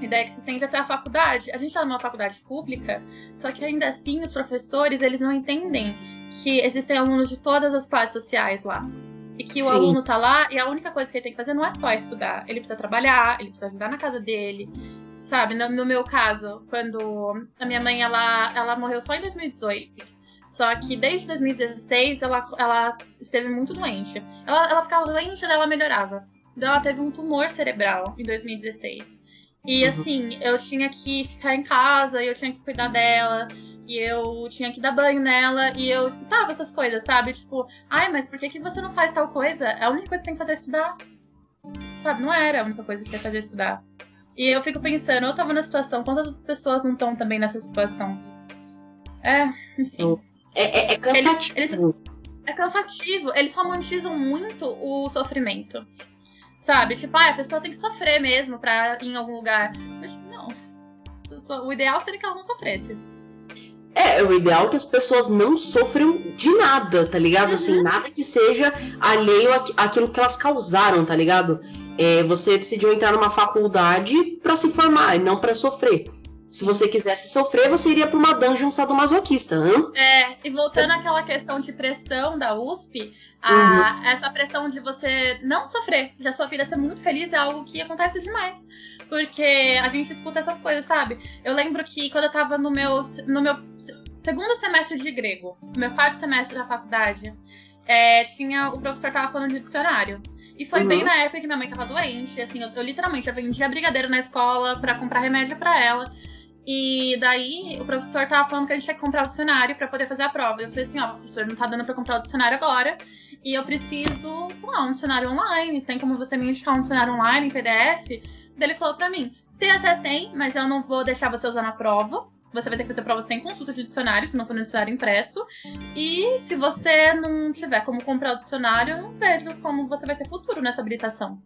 ideia que se estende até a faculdade. A gente está numa faculdade pública, só que ainda assim os professores eles não entendem que existem alunos de todas as classes sociais lá. E que o Sim. aluno tá lá e a única coisa que ele tem que fazer não é só estudar. Ele precisa trabalhar, ele precisa ajudar na casa dele. Sabe, no, no meu caso, quando a minha mãe ela, ela morreu só em 2018. Só que desde 2016 ela, ela esteve muito doente. Ela, ela ficava doente e ela melhorava. Então ela teve um tumor cerebral em 2016. E uhum. assim, eu tinha que ficar em casa, eu tinha que cuidar dela, e eu tinha que dar banho nela, e eu escutava essas coisas, sabe? Tipo, ai, mas por que, que você não faz tal coisa? A única coisa que tem que fazer é estudar. Sabe? Não era a única coisa que tinha que fazer é estudar. E eu fico pensando, eu tava na situação, quantas outras pessoas não estão também nessa situação? É, enfim. É, é, é cansativo. Eles, eles, é cansativo. Eles romantizam muito o sofrimento. Sabe? Tipo, ah, a pessoa tem que sofrer mesmo pra ir em algum lugar. Mas não. O ideal seria que ela não sofresse. É, o ideal é que as pessoas não sofram de nada, tá ligado? Assim, uhum. Assim, nada que seja alheio àquilo que elas causaram, tá ligado? É, você decidiu entrar numa faculdade para se formar e não para sofrer. Se você quisesse sofrer, você iria para uma dungeon sadomasoquista, hein? É, e voltando àquela questão de pressão da USP, a, uhum. essa pressão de você não sofrer, de a sua vida ser muito feliz, é algo que acontece demais. Porque a gente escuta essas coisas, sabe? Eu lembro que quando eu tava no meu, no meu segundo semestre de grego, no meu quarto semestre da faculdade, é, tinha o professor tava falando de dicionário. E foi Uhum. bem na época que minha mãe tava doente, assim, eu, eu literalmente eu vendia brigadeiro na escola pra comprar remédio pra ela. E daí o professor tava falando que a gente tinha que comprar o dicionário pra poder fazer a prova. Eu falei assim, ó, professor, não tá dando pra comprar o dicionário agora. E eu preciso, sei lá, um dicionário online. Tem como você me indicar um dicionário online em PDF? Daí ele falou pra mim, tem até tem, mas eu não vou deixar você usar na prova. Você vai ter que fazer prova sem consulta de dicionário, se não for no dicionário impresso. E se você não tiver como comprar o dicionário, eu não vejo como você vai ter futuro nessa habilitação.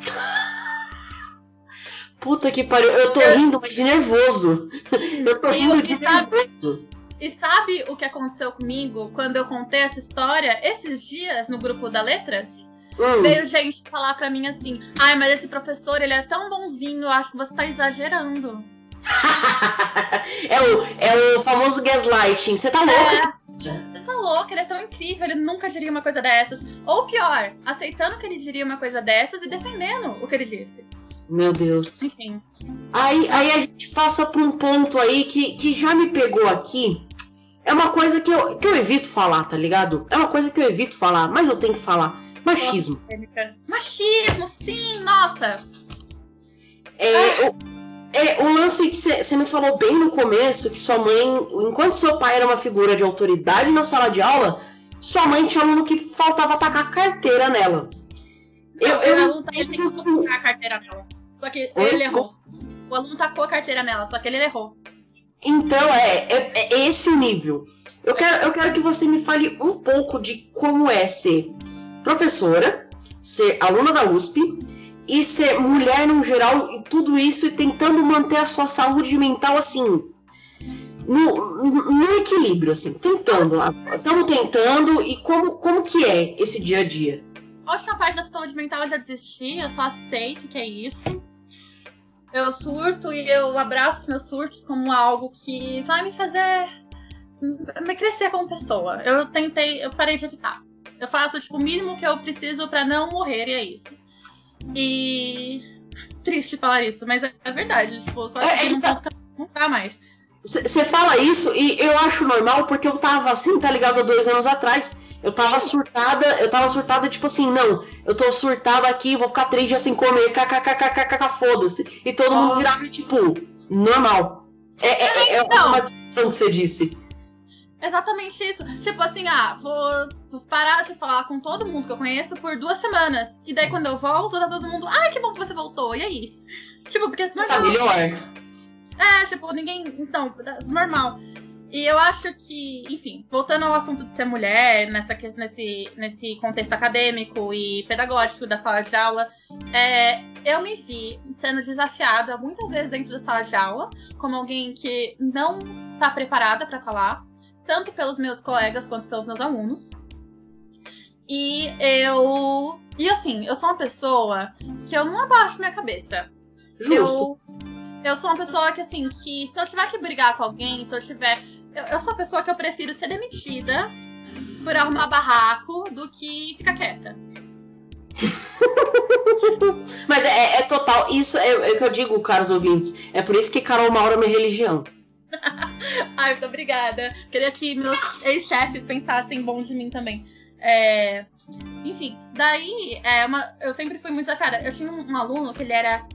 Puta que pariu. Eu tô rindo, mas de nervoso. Eu tô E rindo eu- de sabe- nervoso. E sabe o que aconteceu comigo quando eu contei essa história? Esses dias, no grupo da Letras, Hum. veio gente falar pra mim assim: Ai, mas esse professor, ele é tão bonzinho, eu acho que você tá exagerando. é, o, é o famoso gaslighting. Você tá louco? É, você tá louco, ele é tão incrível, ele nunca diria uma coisa dessas. Ou pior, aceitando que ele diria uma coisa dessas e defendendo o que ele disse. Meu Deus. Enfim. Aí, aí a gente passa por um ponto aí que, que já me pegou aqui. É uma coisa que eu, que eu evito falar, tá ligado? É uma coisa que eu evito falar, mas eu tenho que falar. Machismo. Machismo, sim, nossa! É, o, é, o lance que você me falou bem no começo, que sua mãe, enquanto seu pai era uma figura de autoridade na sala de aula, sua mãe tinha aluno que faltava tacar carteira nela. Eu, Não, eu o aluno, ele tem que entendo que- colocar a carteira nela. Só que Oi, ele desculpa. errou. O aluno tacou a carteira nela, só que ele errou. Então, é, é, é esse o nível. Eu quero, eu quero que você me fale um pouco de como é ser professora, ser aluna da USP e ser mulher no geral e tudo isso e tentando manter a sua saúde mental assim. No, no- equilíbrio, assim, tentando lá. Estamos tentando e como, como que é esse dia a dia? A última parte da saúde mental eu já desisti, eu só aceito que é isso. Eu surto e eu abraço meus surtos como algo que vai me fazer me crescer como pessoa. Eu tentei, eu parei de evitar. Eu faço tipo, o mínimo que eu preciso pra não morrer e é isso. E triste falar isso, mas é, é verdade, tipo, só que É, é que um tá- ponto que não dá mais. Você fala isso e eu acho normal porque eu tava assim, tá ligado? Há dois anos atrás. Eu tava surtada, eu tava surtada, tipo assim, não, eu tô surtada aqui, vou ficar três dias sem comer, kkkkkk, foda-se. E todo mundo Ó. virava, tipo, normal. É, é, é, é então. uma discussão que você disse. Exatamente isso. Tipo assim, ah, vou parar de falar com todo mundo que eu conheço por duas semanas. E daí quando eu volto, tá todo mundo, ai, que bom que você voltou. E aí? Tipo, porque. Tá melhor. É, tipo, ninguém. Então, normal. E eu acho que, enfim, voltando ao assunto de ser mulher, nessa, nesse, nesse contexto acadêmico e pedagógico da sala de aula, é, eu me vi sendo desafiada muitas vezes dentro da sala de aula, como alguém que não tá preparada para falar, tanto pelos meus colegas quanto pelos meus alunos. E eu. E assim, eu sou uma pessoa que eu não abaixo minha cabeça. Justo. Eu, eu sou uma pessoa que, assim, que se eu tiver que brigar com alguém, se eu tiver. Eu, eu sou a pessoa que eu prefiro ser demitida por arrumar barraco do que ficar quieta. Mas é, é total, isso é, é o que eu digo, caros ouvintes. É por isso que Carol Maura é minha religião. Ai, muito obrigada. Queria que meus ex-chefes pensassem bom de mim também. É, Enfim, daí é uma... eu sempre fui muito desafiada. Eu tinha um, um aluno que ele era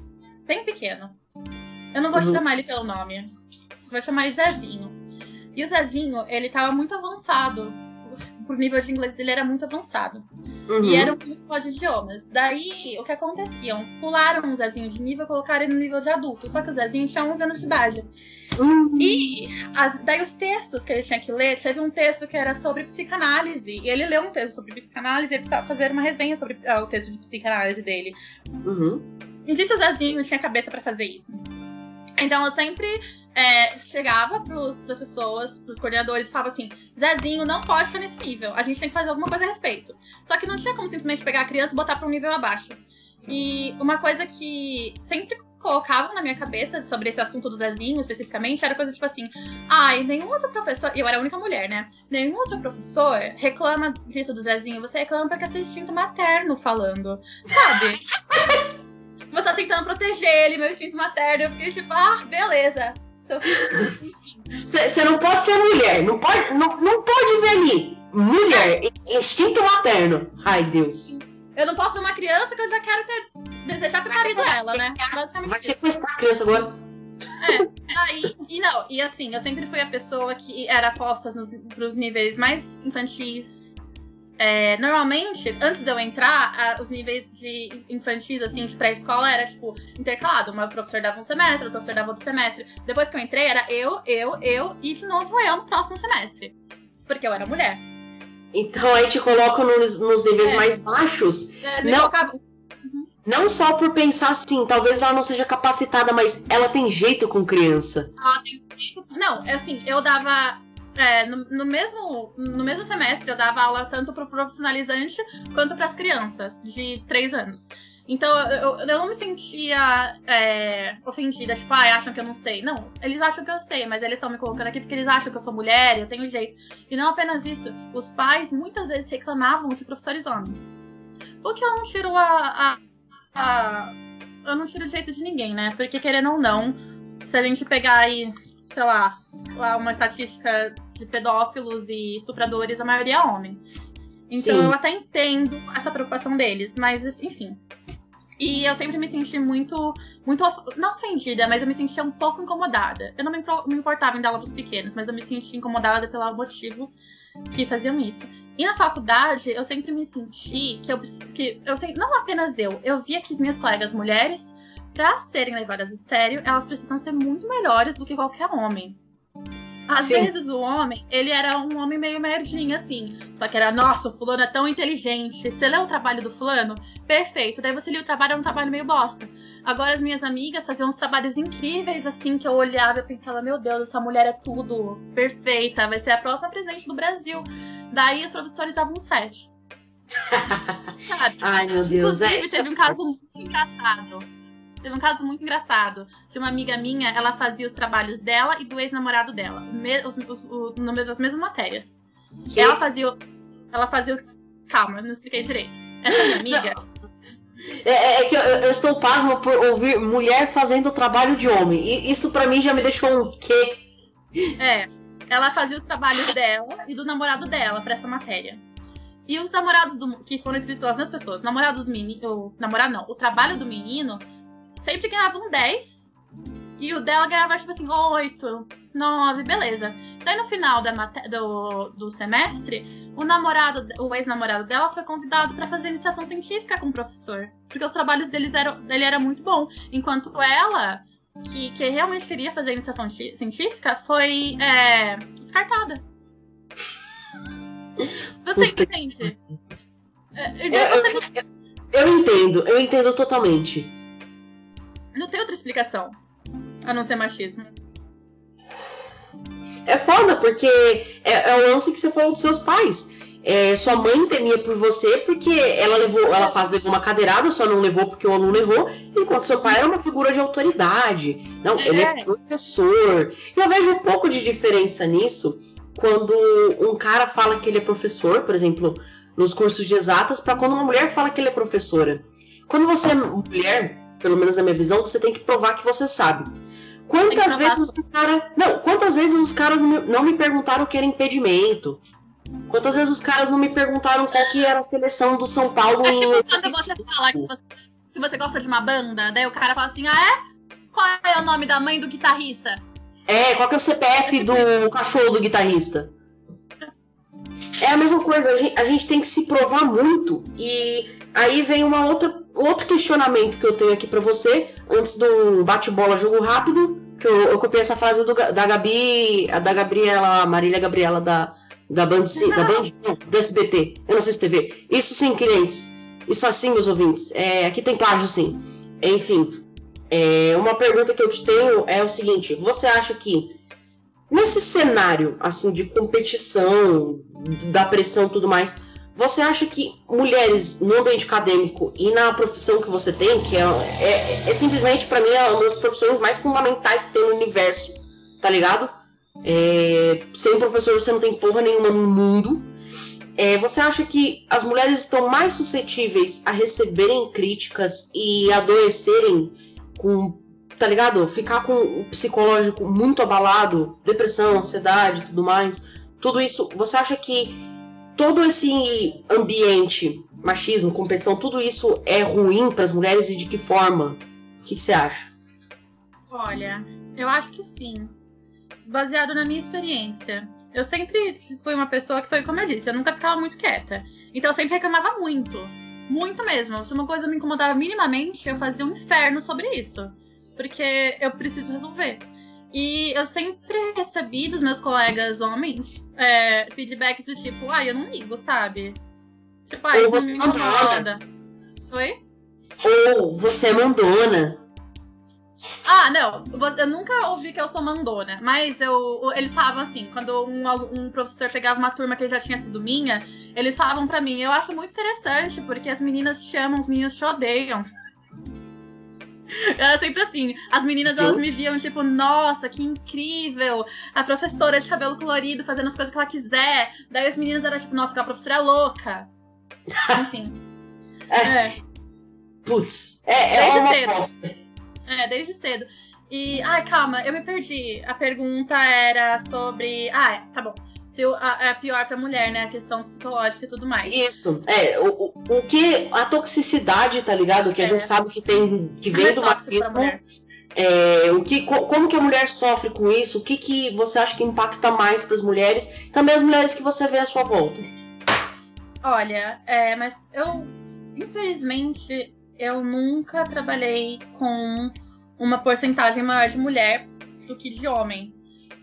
bem pequeno. Eu não vou Uhum. chamar ele pelo nome. Vou chamar ele Zezinho. E o Zezinho, ele tava muito avançado. O nível de inglês dele era muito avançado. Uhum. E era uma escola de idiomas. Daí, o que acontecia? Pularam o Zezinho de nível e colocaram ele no nível de adulto. Só que o Zezinho tinha 11 anos de idade. Uhum. E as- daí os textos que ele tinha que ler, teve um texto que era sobre psicanálise. E ele leu um texto sobre psicanálise e ele precisava fazer uma resenha sobre ah, o texto de psicanálise dele. Uhum. E disse o Zezinho tinha cabeça pra fazer isso. Então eu sempre é, chegava pros, pras pessoas, pros coordenadores, falava assim: Zezinho não pode nesse nível, a gente tem que fazer alguma coisa a respeito. Só que não tinha como simplesmente pegar a criança e botar pra um nível abaixo. E uma coisa que sempre colocavam na minha cabeça sobre esse assunto do Zezinho especificamente era coisa tipo assim: ai, nenhum outro professor. Eu era a única mulher, né? Nenhum outro professor reclama disso do Zezinho. Você reclama porque é seu instinto materno falando. Sabe? Você tá tentando proteger ele, meu instinto materno. Eu fiquei tipo, ah, beleza. Você não pode ser mulher, não pode, não, não pode ver ali. Mulher, instinto materno. Ai, Deus. Eu não posso ver uma criança que eu já quero ter, desejar ter marido ela, né? Vai sequestrar a criança agora. É, aí, e não, e assim, eu sempre fui a pessoa que era posta nos, pros níveis mais infantis é, normalmente, antes de eu entrar, a, os níveis de infantis, assim, de pré-escola, era, tipo, intercalado. Uma professor dava um semestre, o professor dava outro semestre. Depois que eu entrei, era eu, eu, eu e de novo eu no próximo semestre. Porque eu era mulher. Então aí te colocam nos, nos níveis é. mais baixos. É, não, uhum. não só por pensar assim, talvez ela não seja capacitada, mas ela tem jeito com criança. Ela tem jeito. Não, é assim, eu dava é, no, no, mesmo, no mesmo semestre, eu dava aula tanto para o profissionalizante quanto para as crianças de 3 anos. Então, eu, eu não me sentia é, ofendida, tipo, ah, acham que eu não sei. Não, eles acham que eu sei, mas eles estão me colocando aqui porque eles acham que eu sou mulher, eu tenho jeito. E não apenas isso, os pais muitas vezes reclamavam de professores homens. O que eu não tiro a, a, a eu não tiro o jeito de ninguém, né? Porque querendo ou não, se a gente pegar aí, sei lá, uma estatística de pedófilos e estupradores, a maioria é homem. Então Sim. eu até entendo essa preocupação deles, mas enfim. E eu sempre me senti muito, muito, não ofendida, mas eu me sentia um pouco incomodada. Eu não me, me importava em dar aula pros pequenos, mas eu me sentia incomodada pelo motivo que faziam isso. E na faculdade, eu sempre me senti que eu que eu sei, não apenas eu, eu via que as minhas colegas mulheres, para serem levadas a sério, elas precisam ser muito melhores do que qualquer homem. Às Sim. vezes o homem, ele era um homem meio merdinho, assim. Só que era, nossa, o fulano é tão inteligente. Você lê o trabalho do fulano? Perfeito. Daí você lia o trabalho, era um trabalho meio bosta. Agora as minhas amigas faziam uns trabalhos incríveis, assim, que eu olhava e pensava, meu Deus, essa mulher é tudo perfeita, vai ser a próxima presidente do Brasil. Daí os professores davam um 7. Sabe? Ai, meu Deus. Inclusive, é, teve um caso muito engraçado Teve um caso muito engraçado de uma amiga minha, ela fazia os trabalhos dela e do ex-namorado dela, me, os, os, o das mesmas matérias. Que? Ela fazia, ela fazia os. Calma, não expliquei direito. Essa minha amiga. É, é, é, que eu, eu, estou pasmo por ouvir mulher fazendo o trabalho de homem. E isso para mim já me deixou um quê? É. Ela fazia os trabalhos dela e do namorado dela para essa matéria. E os namorados do, que foram escritos pelas mesmas pessoas, namorado do menino, namorado não, o trabalho do menino sempre ganhava um 10. E o dela ganhava, tipo assim, 8, 9, beleza. Daí no final da do, do semestre, o namorado, o ex-namorado dela foi convidado para fazer iniciação científica com o professor. Porque os trabalhos deles eram, dele era muito bom. Enquanto ela, que, que realmente queria fazer iniciação científica, foi é, descartada. Você entende? Eu, eu, eu entendo, eu entendo totalmente. Não tem outra explicação a não ser machismo. É foda, porque é, é o lance que você falou dos seus pais. É, sua mãe temia por você porque ela levou, ela quase levou uma cadeirada, só não levou porque o aluno errou, enquanto seu pai era uma figura de autoridade. Não, é. ele é professor. E eu vejo um pouco de diferença nisso quando um cara fala que ele é professor, por exemplo, nos cursos de exatas, para quando uma mulher fala que ele é professora. Quando você é mulher, pelo menos na minha visão, você tem que provar que você sabe. Quantas vezes o cara. Não, quantas vezes os caras não me perguntaram o que era impedimento? Quantas vezes os caras não me perguntaram qual que era a seleção do São Paulo é em. Quando você fala que você, que você gosta de uma banda, daí o cara fala assim: ah, é? Qual é o nome da mãe do guitarrista? É, qual que é o CPF do cachorro do guitarrista? É a mesma coisa, a gente, a gente tem que se provar muito. E aí vem uma outra outro questionamento que eu tenho aqui para você, antes do bate-bola jogo rápido, que eu, eu copiei essa frase do, da Gabi, da Gabriela, Marília Gabriela da, da Band, da Band, não, do SBT, eu não sei se TV. Isso sim, clientes. Isso assim, meus ouvintes. É, aqui tem plágio, sim. Enfim, é, uma pergunta que eu te tenho é o seguinte: você acha que nesse cenário assim de competição, da pressão e tudo mais, você acha que mulheres no ambiente acadêmico e na profissão que você tem, que é, é, é simplesmente para mim é uma das profissões mais fundamentais que tem no universo, tá ligado? É, sem professor você não tem porra nenhuma no mundo. É, você acha que as mulheres estão mais suscetíveis a receberem críticas e adoecerem com, tá ligado? Ficar com o psicológico muito abalado, depressão, ansiedade, tudo mais. Tudo isso, você acha que todo esse ambiente machismo, competição, tudo isso é ruim para as mulheres e de que forma? O que, você acha? Olha, eu acho que sim. Baseado na minha experiência. Eu sempre fui uma pessoa que foi, como eu disse, eu nunca ficava muito quieta. Então eu sempre reclamava muito. Muito mesmo. Se uma coisa me incomodava minimamente, eu fazia um inferno sobre isso. Porque eu preciso resolver. E eu sempre recebi dos meus colegas homens é, feedbacks do tipo, ah, eu não ligo, sabe? Tipo, ah, isso me incomoda. Oi? Ou você é mandona. Ah, não. Eu nunca ouvi que eu sou mandona. Mas eu, eles falavam assim, quando um, um professor pegava uma turma que já tinha sido minha, eles falavam para mim, eu acho muito interessante, porque as meninas te amam, os meninos te odeiam. Era sempre assim. As meninas Sim. elas me viam, tipo, nossa, que incrível! A professora de cabelo colorido fazendo as coisas que ela quiser. Daí as meninas eram tipo, nossa, aquela professora é louca. Enfim. é. é. Putz, é, é uma cedo. Aposta. É, desde cedo. E, ai, calma, eu me perdi. A pergunta era sobre. Ah, é, tá bom é pior pra mulher, né? A questão psicológica e tudo mais. Isso. É, o, o, que. A toxicidade, tá ligado? Que é. a gente sabe que tem. que vem do machismo. É, o que, como que a mulher sofre com isso? O que, que você acha que impacta mais para as mulheres? Também as mulheres que você vê à sua volta. Olha, é, mas eu, infelizmente, eu nunca trabalhei com uma porcentagem maior de mulher do que de homem.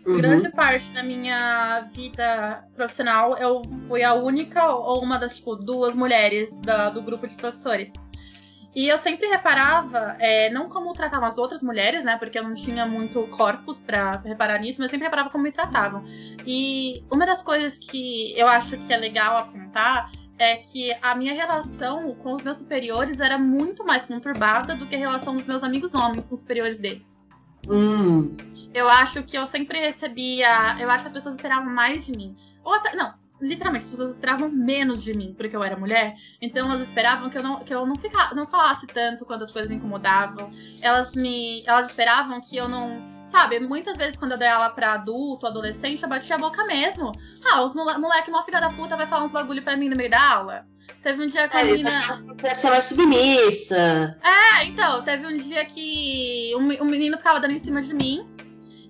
Uhum. Grande parte da minha vida profissional, eu fui a única ou uma das tipo, duas mulheres da, do grupo de professores. E eu sempre reparava, é, não como tratavam as outras mulheres, né? Porque eu não tinha muito corpus para reparar nisso, mas eu sempre reparava como me tratavam. E uma das coisas que eu acho que é legal apontar é que a minha relação com os meus superiores era muito mais conturbada do que a relação dos meus amigos homens com os superiores deles. Hum. Eu acho que eu sempre recebia. Eu acho que as pessoas esperavam mais de mim. Ou até. Não, literalmente, as pessoas esperavam menos de mim, porque eu era mulher. Então elas esperavam que eu não, que eu não, fica, não falasse tanto quando as coisas me incomodavam. Elas me. Elas esperavam que eu não. Sabe, muitas vezes quando eu dei aula pra adulto, adolescente, eu batia a boca mesmo. Ah, os mole moleque, mó filha da puta, vai falar uns bagulho pra mim no meio da aula. Teve um dia que a é, menina. Você é mais submissa. É, então, teve um dia que um, um menino ficava dando em cima de mim.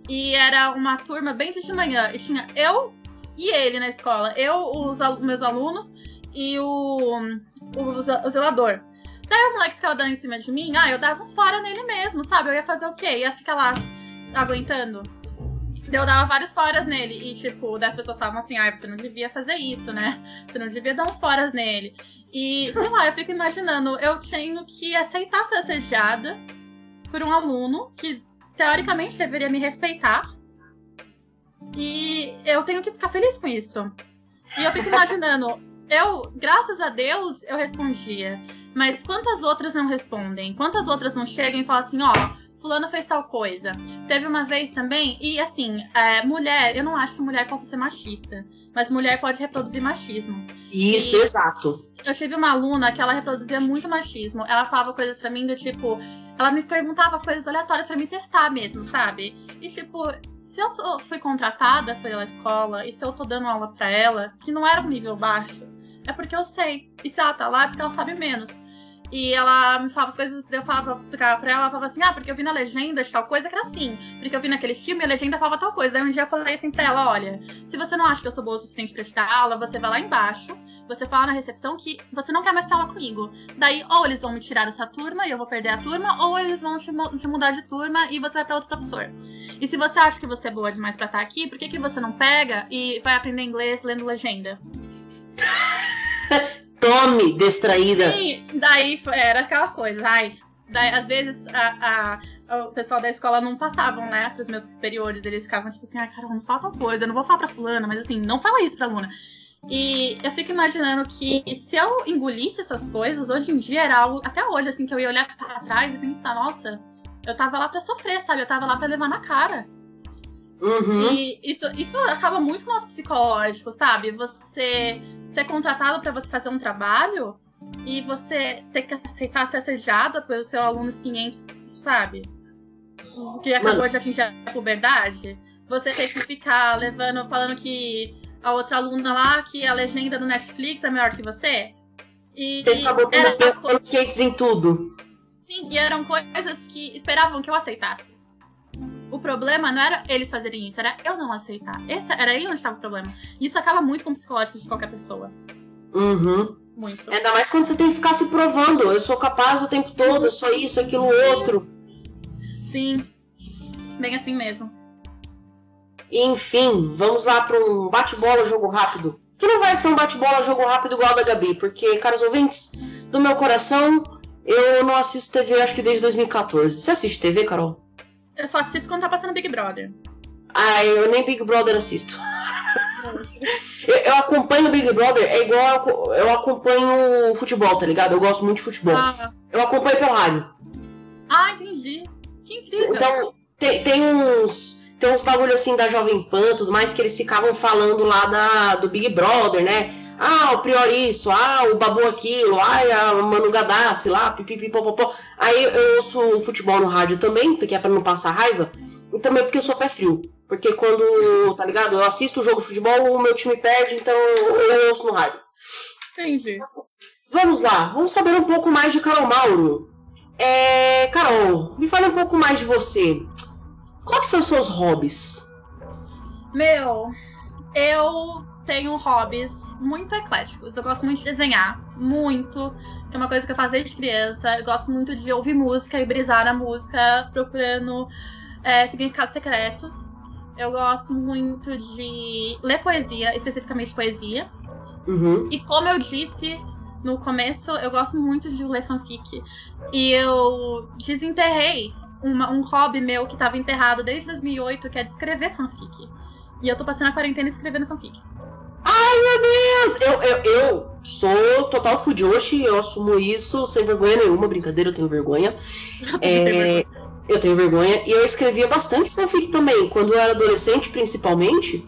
E era uma turma bem de manhã. E tinha eu e ele na escola. Eu, os meus alunos e o, o, o zelador. Daí o moleque ficava dando em cima de mim. Ah, eu dava uns fora nele mesmo, sabe? Eu ia fazer o quê? Ia ficar lá aguentando. Eu dava vários foras nele. E, tipo, das pessoas falavam assim: ah, você não devia fazer isso, né? Você não devia dar uns foras nele. E, sei lá, eu fico imaginando, eu tenho que aceitar ser assediada por um aluno que, teoricamente, deveria me respeitar. E eu tenho que ficar feliz com isso. E eu fico imaginando, eu, graças a Deus, eu respondia. Mas quantas outras não respondem? Quantas outras não chegam e falam assim, ó, fulano fez tal coisa. Teve uma vez também, e assim, é, mulher, eu não acho que mulher possa ser machista, mas mulher pode reproduzir machismo. Isso, e exato. Eu tive uma aluna que ela reproduzia muito machismo. Ela falava coisas para mim do tipo, ela me perguntava coisas aleatórias para me testar mesmo, sabe? E tipo, se eu tô, fui contratada pela escola e se eu tô dando aula para ela, que não era um nível baixo, é porque eu sei. E se ela tá lá, é porque ela sabe menos. E ela me falava as coisas, eu falava, explicava pra ela, ela falava assim, ah, porque eu vi na legenda de tal coisa que era assim. Porque eu vi naquele filme a legenda falava tal coisa. Daí um dia eu falei assim pra ela, olha, se você não acha que eu sou boa o suficiente pra te dar aula, você vai lá embaixo, você fala na recepção que você não quer mais aula comigo. Daí, ou eles vão me tirar dessa turma e eu vou perder a turma, ou eles vão te, te mudar de turma e você vai pra outro professor. E se você acha que você é boa demais pra estar aqui, por que, que você não pega e vai aprender inglês lendo legenda? Tome, distraída. Sim, daí era aquela coisa, ai. Daí, às vezes a, a, o pessoal da escola não passavam, né, pros meus superiores. Eles ficavam tipo assim, ai, cara, não fala tal coisa, eu não vou falar pra fulana, mas assim, não fala isso pra aluna. E eu fico imaginando que se eu engolisse essas coisas, hoje em dia era algo, até hoje, assim, que eu ia olhar para trás e pensar, nossa, eu tava lá pra sofrer, sabe? Eu tava lá pra levar na cara. Uhum. E isso, isso acaba muito com o nosso psicológico, sabe? Você ser contratado para você fazer um trabalho e você ter que aceitar ser assediada pelo seu aluno 500, sabe? Que acabou Mano. de atingir a puberdade. Você ter que ficar levando, falando que a outra aluna lá, que a legenda do Netflix é melhor que você. E, Você fica botando era pancakes em tudo. sim, e eram coisas que esperavam que eu aceitasse. O problema não era eles fazerem isso, era eu não aceitar. Esse, era aí onde estava o problema. E isso acaba muito com o psicológico de qualquer pessoa. Uhum. Muito. Ainda mais quando você tem que ficar se provando. Eu sou capaz o tempo todo, eu sou isso, aquilo, outro. Sim. Bem assim mesmo. Enfim, vamos lá para um bate-bola, jogo rápido. Que não vai ser um bate-bola, jogo rápido igual da Gabi, porque, caros ouvintes, do meu coração, eu não assisto TV acho que desde 2014. Você assiste TV, Carol? Eu só assisto quando tá passando Big Brother. Ah, eu nem Big Brother assisto. eu, eu acompanho o Big Brother, é igual eu eu acompanho futebol, tá ligado? Eu gosto muito de futebol. Ah, Eu acompanho pelo rádio. ah, entendi. Que incrível. Então, tem, tem uns. Tem uns bagulho assim da Jovem Pan tudo mais que eles ficavam falando lá da, do Big Brother, né? Ah, o Prior isso, ah, o Babu aquilo, ah, a Manu Gadassi lá, pipipipopopó. Aí eu ouço o futebol no rádio também, porque é pra não passar raiva. E também porque eu sou pé frio. Porque quando, tá ligado? Eu assisto o jogo de futebol, o meu time perde, então eu ouço no rádio. Entendi. Vamos lá, vamos saber um pouco mais de Carol Mauro. É, Carol, me fale um pouco mais de você. Quais são os seus hobbies? Meu, eu tenho hobbies muito ecléticos. Eu gosto muito de desenhar, muito. Que é uma coisa que eu faço desde criança. Eu gosto muito de ouvir música e brisar na música, procurando é, significados secretos. Eu gosto muito de ler poesia, especificamente poesia. Uhum. E como eu disse no começo, eu gosto muito de ler fanfic. E eu desenterrei uma- um hobby meu que estava enterrado desde 2008, que é de escrever fanfic. E eu tô passando a quarentena escrevendo fanfic. Mas eu, eu, eu sou total fujoshi, eu assumo isso sem vergonha nenhuma, brincadeira, eu tenho vergonha. É, eu tenho vergonha. E eu escrevia bastante fanfic também, quando eu era adolescente, principalmente.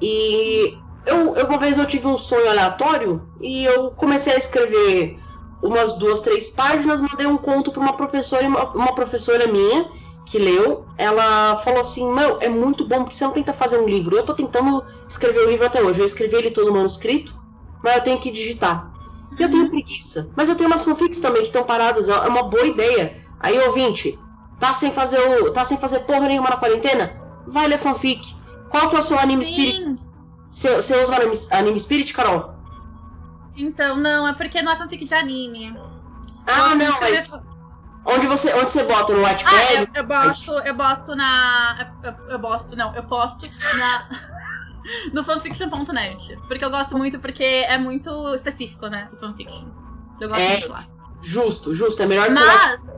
E eu, eu- uma vez eu tive um sonho aleatório e eu comecei a escrever umas duas, três páginas, mandei um conto para uma professora, e uma, uma professora minha que leu, ela falou assim, meu, é muito bom porque você não tenta fazer um livro. Eu tô tentando escrever o livro até hoje. Eu escrevi ele todo manuscrito, mas eu tenho que digitar. E eu tenho preguiça. Mas eu tenho umas fanfics também que estão paradas. É uma boa ideia. Aí, ouvinte, tá sem fazer o. tá sem fazer porra nenhuma na quarentena? Vai ler fanfic. Qual que é o seu anime spirit? Sim. Você você usa anime, anime spirit, Carol? Então, não, é porque não é fanfic de anime. Ah, Eu não, mas. Onde você, onde você bota no Ah, Wattpad? eu, eu bosto, eu bosto na. Eu, eu bosto, não, eu posto na. no fanfiction.net. Porque eu gosto muito, porque é muito específico, né? O fanfiction. Eu gosto É, muito lá. Justo, justo. É melhor que o. Mas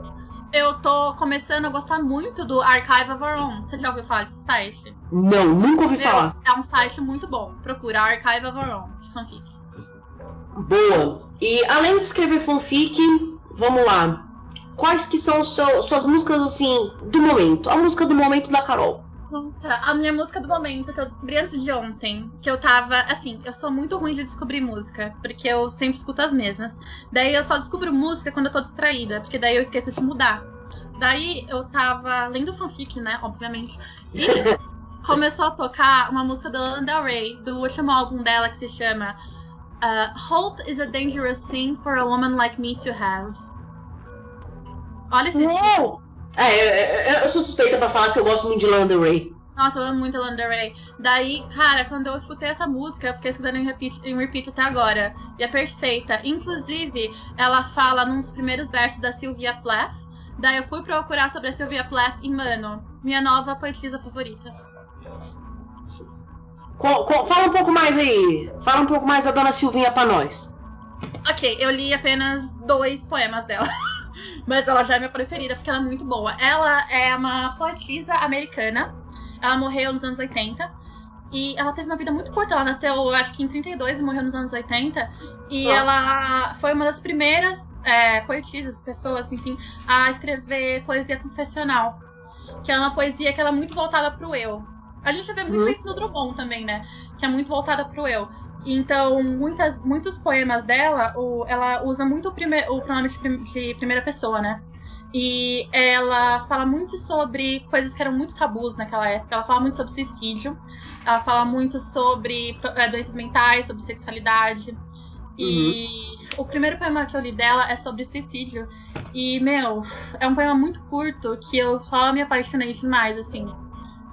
eu tô começando a gostar muito do Archive of Our Own. Você já ouviu falar desse site? Não, nunca ouvi Meu, falar. é um site muito bom. Procura Archive of Our Own, de fanfic. Boa. E além de escrever fanfic, vamos lá. Quais que são seu- suas músicas, assim, do momento? A música do momento da Carol. Nossa, a minha música do momento que eu descobri antes de ontem, que eu tava, assim, eu sou muito ruim de descobrir música, porque eu sempre escuto as mesmas. Daí eu só descubro música quando eu tô distraída, porque daí eu esqueço de mudar. Daí eu tava lendo fanfic, né, obviamente, e começou a tocar uma música da Lana Del Rey, do último álbum dela que se chama uh, Hope is a Dangerous Thing for a Woman Like Me to Have. Olha esse Uou! É, é, é, eu sou suspeita pra falar que eu gosto muito de Lana Del Rey. Nossa, eu amo muito a Lana. Daí, cara, quando eu escutei essa música, eu fiquei escutando em repeat, em repeat até agora. E é perfeita. Inclusive, ela fala nos primeiros versos da Sylvia Plath. Daí eu fui procurar sobre a Sylvia Plath e, mano, minha nova poetisa favorita. Co- co- fala um pouco mais aí. Fala um pouco mais da Dona Silvinha pra nós. Ok, eu li apenas dois poemas dela. Mas ela já é minha preferida, porque ela é muito boa. Ela é uma poetisa americana. Ela morreu nos anos 80. E ela teve uma vida muito curta. Ela nasceu, eu acho que em 32 e morreu nos anos 80. E Nossa. ela foi uma das primeiras é, poetisas, pessoas, enfim, a escrever poesia confessional. Que é uma poesia que ela é muito voltada pro eu. A gente vê muito Uhum. isso no Drummond também, né? Que é muito voltada pro eu. Então, muitas, muitos poemas dela, o- ela usa muito o, prime, o pronome de, prim- de primeira pessoa, né? E ela fala muito sobre coisas que eram muito tabus naquela época. Ela fala muito sobre suicídio. Ela fala muito sobre eh, doenças mentais, sobre sexualidade. E o primeiro poema que eu li dela é sobre suicídio. E, meu, é um poema muito curto que eu só me apaixonei demais, assim.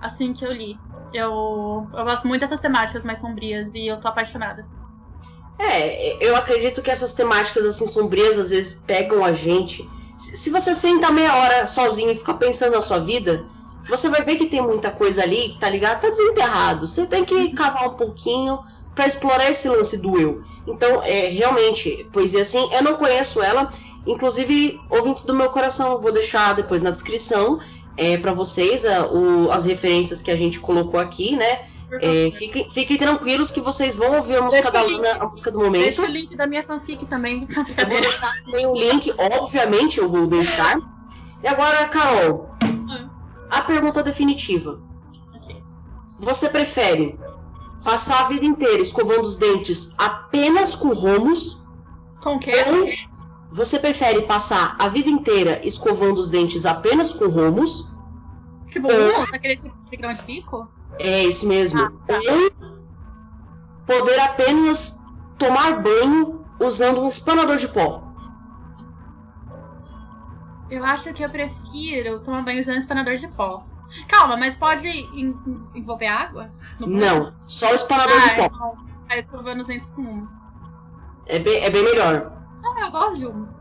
Assim que eu li. Eu, eu gosto muito dessas temáticas mais sombrias e eu tô apaixonada. É, eu acredito que essas temáticas assim sombrias às vezes pegam a gente. Se você senta meia hora sozinho e fica pensando na sua vida, você vai ver que tem muita coisa ali que tá ligado, tá desenterrado. Você tem que cavar um pouquinho para explorar esse lance do eu. Então, é realmente, poesia assim, eu não conheço ela, inclusive ouvintes do meu coração, vou deixar depois na descrição é, para vocês a, o, as referências que a gente colocou aqui, né? É, fiquem, fiquem, tranquilos que vocês vão ouvir a música da Luna, a música do momento. Deixa o link da minha fanfic também. Eu vou deixar também o link, obviamente eu vou deixar. E agora, Carol, hum. a pergunta definitiva. Okay. Você prefere passar a vida inteira escovando os dentes apenas com romos? Com o quê? Ou você prefere passar a vida inteira escovando os dentes apenas com romos? Tipo, ou... aquele grão de pico? É esse mesmo. Ah, tá. Ou poder apenas tomar banho usando um espanador de pó. Eu acho que eu prefiro tomar banho usando um espanador de pó. Calma, mas pode envolver água? Não, só o espanador ah, de pó. Então, aí escovando os dentes com humus. É bem, é bem melhor. Não, eu gosto de humus.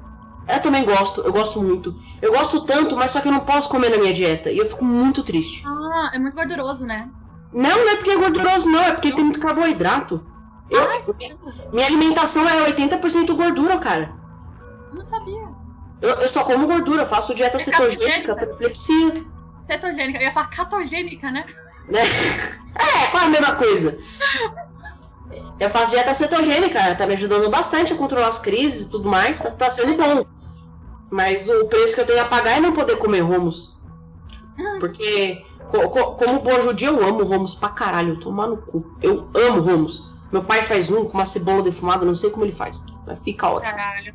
Eu também gosto, eu gosto muito. Eu gosto tanto, mas só que eu não posso comer na minha dieta. E eu fico muito triste. Ah, é muito gorduroso, né? Não, não é porque é gorduroso, não. É porque não. tem muito carboidrato. Eu, Ai, minha alimentação é 80% gordura, cara. Eu não sabia. Eu, eu só como gordura, eu faço dieta é cetogênica para epilepsia. Cetogênica, eu ia falar catogênica, né? É, é quase a mesma coisa. Eu faço dieta cetogênica, tá me ajudando bastante a controlar as crises e tudo mais, tá, tá sendo bom. Mas o preço que eu tenho a pagar é não poder comer romos. Hum. Porque Co co como boa judia, eu amo Romos pra caralho. Tomar no cu. Eu amo Romos. Meu pai faz um com uma cebola defumada, não sei como ele faz. Mas fica ótimo. Caralho.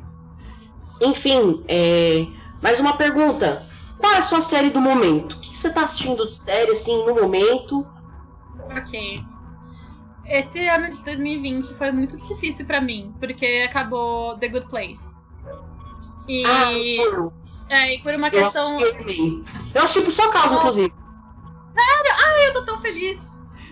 Enfim, é... mais uma pergunta. Qual é a sua série do momento? O que você tá assistindo de série, assim, no momento? Ok. Esse ano de 2020 foi muito difícil para mim, porque acabou The Good Place. E. Ah, é, e por uma eu questão. Assisti, eu assisti por sua causa, oh. inclusive. Sério? Ai, eu tô tão feliz.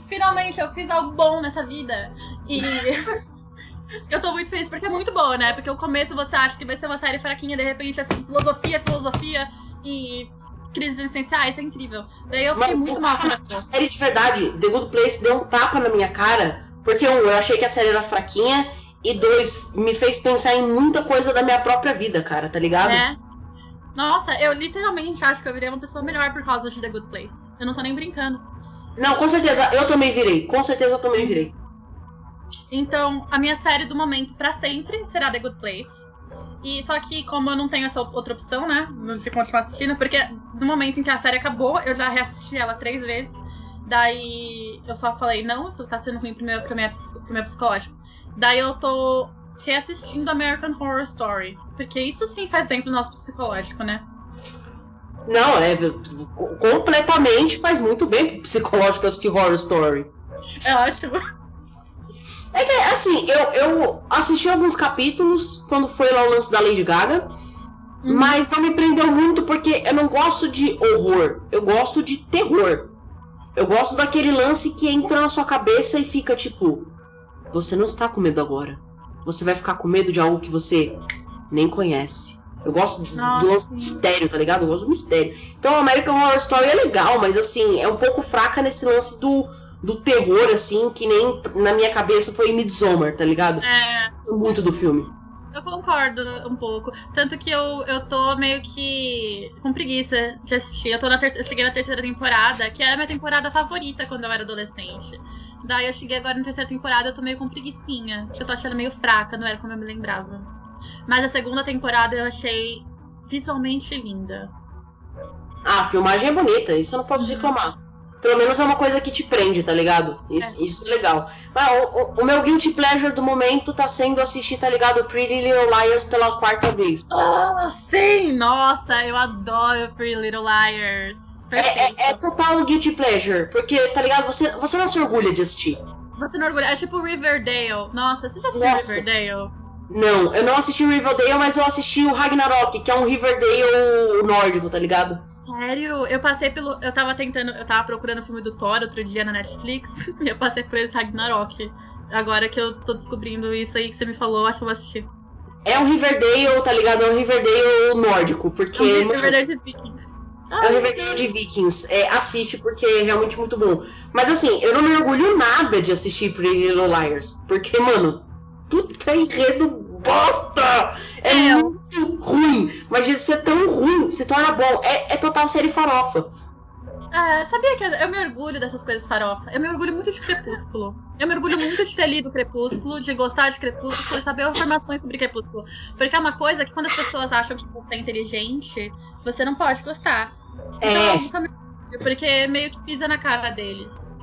Finalmente eu fiz algo bom nessa vida. E. eu tô muito feliz porque é muito boa, né? Porque o começo você acha que vai ser uma série fraquinha, de repente é assim, filosofia, filosofia e crises existenciais, é incrível. Daí eu fiquei Mas, muito mal com a série de verdade, The Good Place deu um tapa na minha cara, porque um, eu achei que a série era fraquinha, e dois, me fez pensar em muita coisa da minha própria vida, cara, tá ligado? É. Nossa, eu literalmente acho que eu virei uma pessoa melhor por causa de The Good Place. Eu não tô nem brincando. Não, com certeza, eu também virei. Com certeza eu também virei. Então, a minha série do momento para sempre será The Good Place. E só que, como eu não tenho essa outra opção, né? De continuar assistindo, porque no momento em que a série acabou, eu já reassisti ela três vezes. Daí eu só falei, não, isso tá sendo ruim pro meu, pro, minha, pro meu psicológico. Daí eu tô reassistindo American Horror Story. Porque isso sim faz bem pro nosso psicológico, né? Não, é completamente faz muito bem pro psicológico assistir Horror Story. Eu acho. É que, assim, eu, eu assisti alguns capítulos quando foi lá o lance da Lady Gaga, uhum. mas não me prendeu muito porque eu não gosto de horror, eu gosto de terror. Eu gosto daquele lance que entra na sua cabeça e fica tipo: Você não está com medo agora. Você vai ficar com medo de algo que você nem conhece. Eu gosto Nossa, do mistério, tá ligado? Eu gosto do mistério. Então, American Horror Story é legal, mas assim, é um pouco fraca nesse lance do, do terror, assim, que nem na minha cabeça foi Midsommar, tá ligado? É. Muito do filme. Eu concordo um pouco. Tanto que eu, eu tô meio que com preguiça de assistir. Eu, tô na ter... eu cheguei na terceira temporada, que era a minha temporada favorita quando eu era adolescente. Daí eu cheguei agora na terceira temporada, eu tô meio com preguiçinha. Eu tô achando meio fraca, não era como eu me lembrava. Mas a segunda temporada eu achei visualmente linda. Ah, a filmagem é bonita, isso eu não posso uhum. reclamar. Pelo menos é uma coisa que te prende, tá ligado? Isso é, isso é legal. Mas o, o, o, meu guilty pleasure do momento tá sendo assistir, tá ligado? Pretty Little Liars pela quarta vez. Oh, sim! Nossa, eu adoro Pretty Little Liars. É, é, é, total guilty pleasure, porque, tá ligado? Você, você não se orgulha de assistir. Você não orgulha. É tipo Riverdale. Nossa, você já assistiu Riverdale? Não, eu não assisti o Riverdale, mas eu assisti o Ragnarok, que é um Riverdale nórdico, tá ligado? Sério? Eu passei pelo. Eu tava tentando. Eu tava procurando o filme do Thor outro dia na Netflix. e eu passei por esse Ragnarok. Agora que eu tô descobrindo isso aí que você me falou, acho que eu vou assistir. É um Riverdale, tá ligado? É um Riverdale nórdico, porque. É um Riverdale de Vikings. É um Riverdale de Vikings. É, assiste porque é realmente muito bom. Mas assim, eu não me orgulho nada de assistir Pretty Little Liars. Porque, mano, puta enredo bosta! É, É. muito ruim. Mas de ser tão ruim, se torna bom. É, é total série farofa. É, sabia que eu me orgulho dessas coisas farofa? Eu me orgulho muito de Crepúsculo. Eu me orgulho muito de ter lido Crepúsculo, de gostar de Crepúsculo e saber informações sobre Crepúsculo. Porque é uma coisa que quando as pessoas acham que você é inteligente, você não pode gostar. Então É. eu nunca me orgulho, porque meio que pisa na cara deles.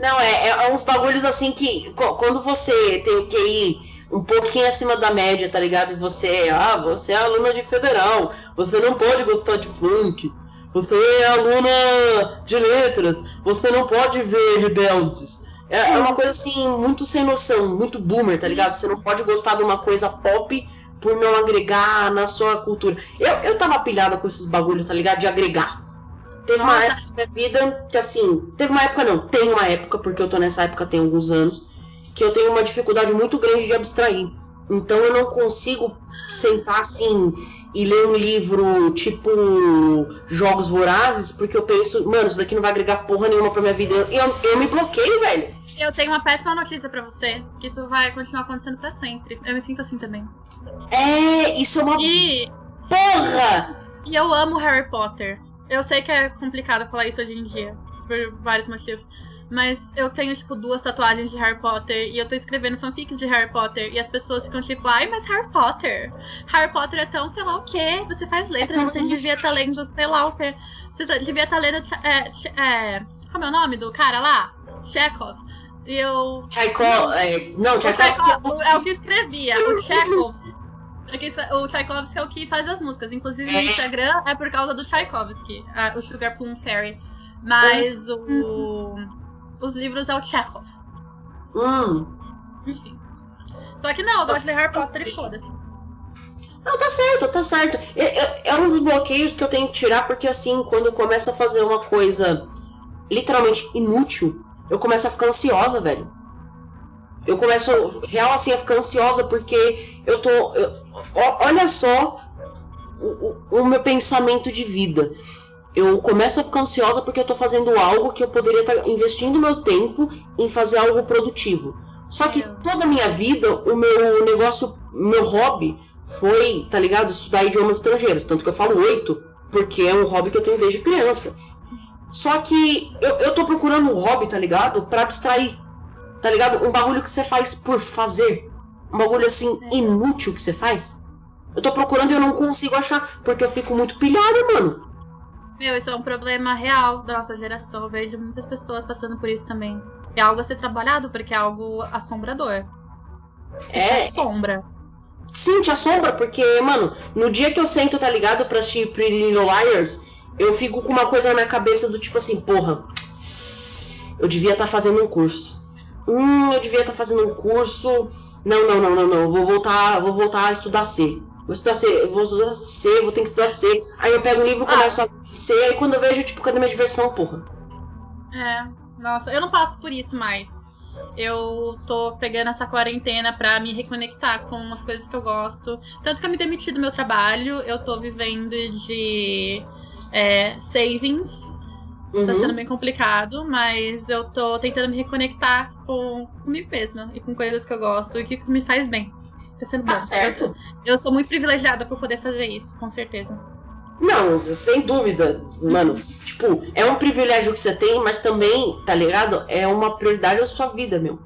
Não, é, é uns bagulhos assim que quando você tem o QI um pouquinho acima da média, tá ligado? E você é, ah, você é aluna de federal, você não pode gostar de funk, você é aluna de letras, você não pode ver rebeldes. É, é uma coisa assim, muito sem noção, muito boomer, tá ligado? Você não pode gostar de uma coisa pop por não agregar na sua cultura. Eu, eu tava pilhada com esses bagulhos, tá ligado? De agregar. Teve uma Nossa. época da minha vida que, assim, teve uma época não, tem uma época, porque eu tô nessa época tem alguns anos, que eu tenho uma dificuldade muito grande de abstrair. Então eu não consigo sentar assim e ler um livro tipo Jogos Vorazes, porque eu penso, mano, isso daqui não vai agregar porra nenhuma pra minha vida. E eu, eu me bloqueio, velho. Eu tenho uma péssima notícia pra você, que isso vai continuar acontecendo pra sempre. Eu me sinto assim também. É, isso é uma E, porra! e eu amo Harry Potter. Eu sei que é complicado falar isso hoje em dia, por vários motivos. Mas eu tenho, tipo, duas tatuagens de Harry Potter e eu tô escrevendo fanfics de Harry Potter. E as pessoas ficam tipo, ai, mas Harry Potter. Harry Potter é tão sei lá o quê. Você faz letras, tão você devia estar lendo sei lá o quê. Você tá- devia estar lendo. É, é, como é o nome do cara lá? Chekhov. E eu. Tchaikov, é, não, O Tchaikovsky Tchaikov é o que escrevia, o Chekhov. É isso- O Tchaikovsky é o que faz as músicas. Inclusive, no É. Instagram é por causa do Tchaikovsky, o Sugar Plum Fairy. Mas o, os livros é o Chekhov. Hum. Enfim. Só que não, eu gosto de ler Harry Potter e foda-se. Não, tá certo, tá certo. É, é- é um dos bloqueios que eu tenho que tirar, porque assim, quando eu começo a fazer uma coisa literalmente inútil, eu começo a ficar ansiosa, velho. Eu começo, real assim, a ficar ansiosa porque eu tô. eu- olha só o, o- o meu pensamento de vida. Eu começo a ficar ansiosa porque eu tô fazendo algo que eu poderia estar investindo meu tempo em fazer algo produtivo. Só que toda a minha vida, o meu negócio, meu hobby foi, tá ligado? Estudar idiomas estrangeiros. Tanto que eu falo oito, porque é um hobby que eu tenho desde criança. Só que eu, eu tô procurando um hobby, tá ligado? Pra abstrair. Tá ligado? Um bagulho que você faz por fazer. Um bagulho assim, É. inútil que você faz. Eu tô procurando e eu não consigo achar, porque eu fico muito pilhada, mano. Meu, isso é um problema real da nossa geração. Eu vejo muitas pessoas passando por isso também. É algo a ser trabalhado, porque é algo assombrador. É, Sombra. Sim, te assombra, porque, mano, no dia que eu sento, tá ligado, pra assistir Pretty Little Liars, eu fico com uma coisa na minha cabeça do tipo assim, porra, eu devia estar fazendo um curso. Hum, eu devia estar fazendo um curso. Não, não, não, não, não. Vou voltar, vou voltar a estudar C. Vou estudar C, vou estudar C, vou ter que estudar C. Aí eu pego o livro, começo a C, aí quando eu vejo, tipo, cadê minha diversão, porra? É, nossa, eu não passo por isso mais. Eu tô pegando essa quarentena pra me reconectar com as coisas que eu gosto. Tanto que eu me demiti do meu trabalho, eu tô vivendo de é, savings. Tá Uhum. sendo bem complicado, mas eu tô tentando me reconectar com comigo mesma e com coisas que eu gosto e que me faz bem. Tá sendo bom. Tá certo. Eu, eu sou muito privilegiada por poder fazer isso, com certeza. Não, sem dúvida, mano. Tipo, é um privilégio que você tem, mas também, tá ligado? É uma prioridade da sua vida, meu.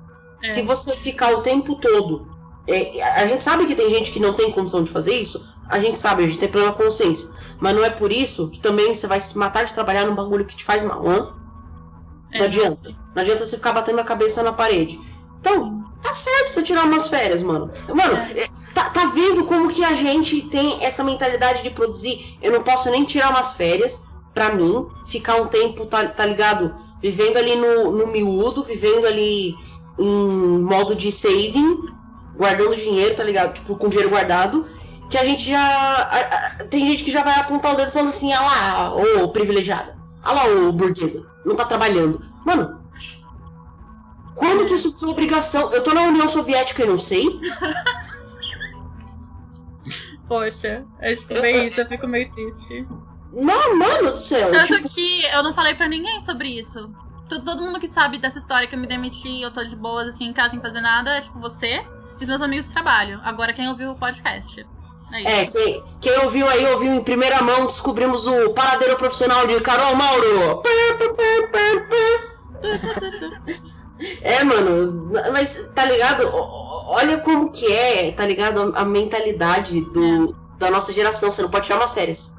É. Se você ficar o tempo todo. é, a gente sabe que tem gente que não tem condição de fazer isso. A gente sabe, a gente tem plena consciência. Mas não é por isso que também você vai se matar de trabalhar num bagulho que te faz mal, hã? É, Não adianta. Não adianta você ficar batendo a cabeça na parede. Então, tá certo você tirar umas férias, mano. Mano, É. é, tá, tá vendo como que a gente tem essa mentalidade de produzir? Eu não posso nem tirar umas férias pra mim, ficar um tempo, tá, tá ligado? Vivendo ali no, no miúdo, vivendo ali em modo de saving, guardando dinheiro, tá ligado? Tipo, com dinheiro guardado, que a gente já. a- a- tem gente que já vai apontar o dedo falando assim, ah lá, ô privilegiada. Ah lá, ô burguesa. Não tá trabalhando. Mano. Quando que isso foi obrigação? Eu tô na União Soviética e não sei. Poxa, é tipo bem isso, eu fico meio triste. Não, mano do céu. Tanto Tipo, que eu não falei pra ninguém sobre isso. To- Todo mundo que sabe dessa história que eu me demiti, eu tô de boas, assim, em casa sem fazer nada, é tipo você e meus amigos de trabalho. Agora quem ouviu o podcast. É isso. é, quem, quem ouviu aí, ouviu em primeira mão, descobrimos o paradeiro profissional de Carol Mauro. É, mano, mas tá ligado? Olha como que é, tá ligado? A mentalidade do, da nossa geração. Você não pode tirar umas férias.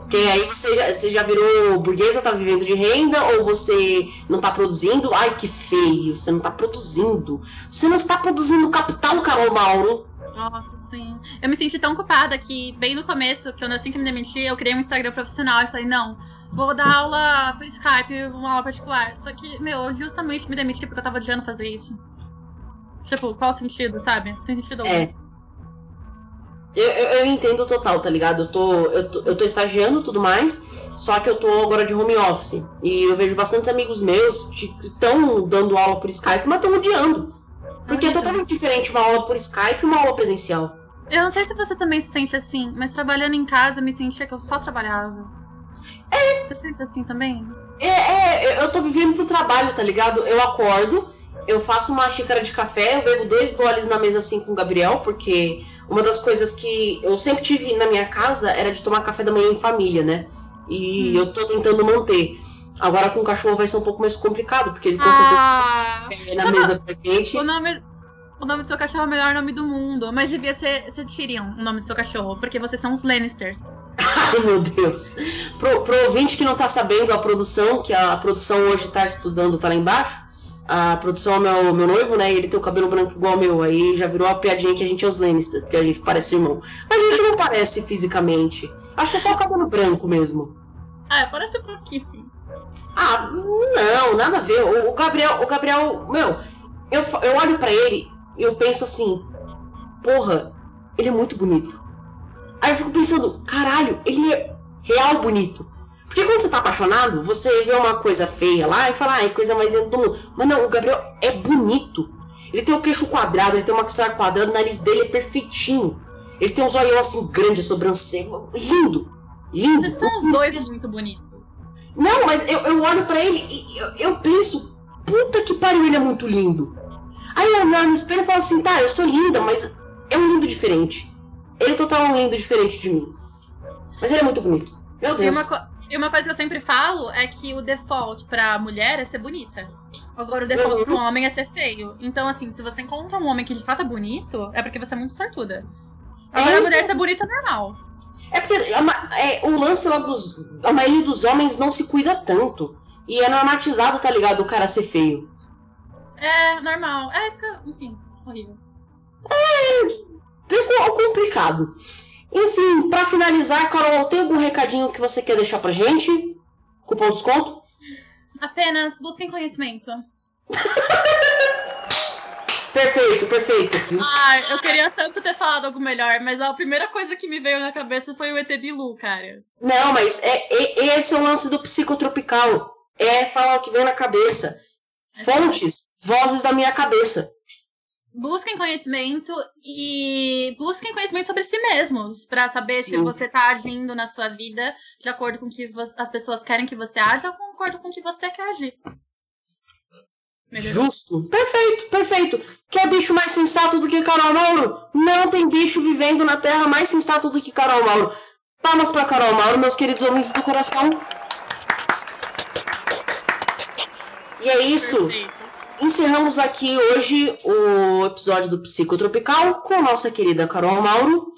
Porque aí você já, você já virou burguesa, tá vivendo de renda, ou você não tá produzindo. Ai, que feio, você não tá produzindo. Você não está produzindo capital, Carol Mauro. Nossa, sim. Eu me senti tão culpada que, bem no começo, que eu assim que me demiti, eu criei um Instagram profissional e falei, não, vou dar aula por Skype, uma aula particular. Só que, meu, eu justamente me demiti porque eu tava odiando fazer isso. Tipo, qual o sentido, sabe? Tem sentido algum. É. Eu, eu, eu entendo total, tá ligado? Eu tô, eu, tô, eu tô estagiando e tudo mais, só que eu tô agora de home office. E eu vejo bastantes amigos meus que estão dando aula por Skype, mas estão odiando. Porque é totalmente diferente uma aula por Skype e uma aula presencial. Eu não sei se você também se sente assim, mas trabalhando em casa me sentia que eu só trabalhava. É. Você se sente assim também? É, é, eu tô vivendo pro trabalho, tá ligado? Eu acordo, eu faço uma xícara de café, eu bebo dois goles na mesa assim com o Gabriel, porque uma das coisas que eu sempre tive na minha casa era de tomar café da manhã em família, né? E Hum. eu tô tentando manter. Agora com o cachorro vai ser um pouco mais complicado, porque ele com certeza Ah! é na mesa com a gente. O nome, o nome do seu cachorro é o melhor nome do mundo. Mas devia ser, ser Tyrion o nome do seu cachorro, porque vocês são os Lannisters. Ai, meu Deus. Pro, pro ouvinte que não tá sabendo a produção, que a produção hoje tá estudando, tá lá embaixo. A produção é meu, meu noivo, né? E ele tem o cabelo branco igual ao meu. Aí já virou a piadinha que a gente é os Lannister, porque a gente parece irmão. Mas a gente não parece fisicamente. Acho que é só o cabelo branco mesmo. Ah, parece pouquíssimo. Ah, não, nada a ver. O, o Gabriel, o Gabriel, meu, eu, eu olho pra ele e eu penso assim, porra, ele é muito bonito. Aí eu fico pensando, caralho, ele é real bonito. Porque quando você tá apaixonado, você vê uma coisa feia lá e fala, ah, é coisa mais linda do mundo. Mas não, o Gabriel é bonito. Ele tem o queixo quadrado, ele tem uma maxilar quadrada, o nariz dele é perfeitinho. Ele tem um zoião assim grande, sobrancelha. Lindo. Lindo. Vocês são os dois muito bonitos. Não, mas eu, eu olho pra ele e eu, eu penso, puta que pariu, ele é muito lindo. Aí eu olho no espelho e falo assim, tá, eu sou linda, mas é um lindo diferente. Ele é total um lindo diferente de mim. Mas ele é muito bonito. Meu E Deus. uma, co- e uma coisa que eu sempre falo é que o default pra mulher é ser bonita. Agora o default Uhum. pro homem é ser feio. Então, assim, se você encontra um homem que de fato é bonito, é porque você é muito sortuda. Agora É, a mulher ser bonita é normal. É porque a ma- é, o lance lá dos. A maioria dos homens não se cuida tanto. E é normatizado, tá ligado? O cara ser feio. É normal. É isso que eu... Enfim, horrível. É complicado. Enfim, pra finalizar, Carol, tem algum recadinho que você quer deixar pra gente? Cupom desconto? Apenas busquem conhecimento. Perfeito, perfeito. Ah, eu queria tanto ter falado algo melhor, mas a primeira coisa que me veio na cabeça foi o ET Bilu, cara. Não, mas é, é- esse é o lance do psicotropical. É falar o que vem na cabeça. Fontes, vozes da minha cabeça. Busquem conhecimento e busquem conhecimento sobre si mesmos, pra saber se Sim. você tá agindo na sua vida de acordo com o que as pessoas querem que você aja ou de acordo com o que você quer agir. Melhorou? Justo. Perfeito, perfeito. Quer bicho mais sensato do que Carol Mauro? Não tem bicho vivendo na Terra mais sensato do que Carol Mauro. Palmas pra Carol Mauro, meus queridos homens do coração. E é isso. Perfeito. Encerramos aqui hoje o episódio do Psicotropical com a nossa querida Carol Mauro.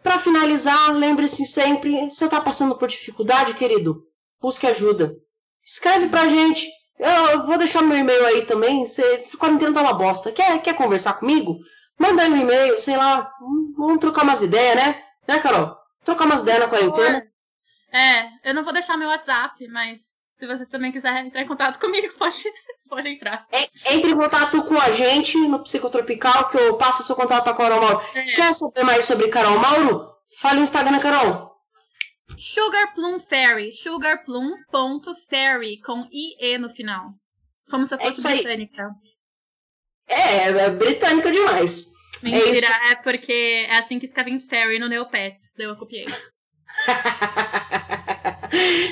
Para finalizar, lembre-se sempre, você tá passando por dificuldade, querido? Busque ajuda. Escreve pra gente. Eu vou deixar meu e-mail aí também. Se, se quarentena tá uma bosta, quer, quer conversar comigo? Manda aí um e-mail, sei lá. Vamos trocar umas ideias, né? Né, Carol? Trocar umas ideias na quarentena. É, eu não vou deixar meu WhatsApp, mas se você também quiser entrar em contato comigo, pode, Pode entrar. É, entre em contato com a gente no Psicotropical, que eu passo seu contato pra Carol Mauro. É. Quer saber mais sobre Carol Mauro? Fale no Instagram, Carol. Sugar Plum Fairy. Sugarplum.fairy com IE no final. Como se É fosse aí. britânica. É, é britânica demais. Mentira, é, porque é assim que escreve fairy no Neopets. Daí eu copiei.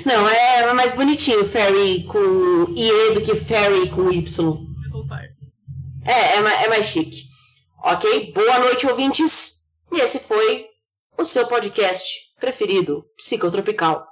Não, é mais bonitinho, Fairy com IE do que Fairy com Y. É, é, é mais chique. Ok? Boa noite, ouvintes. E esse foi o seu podcast preferido, Psicotropical.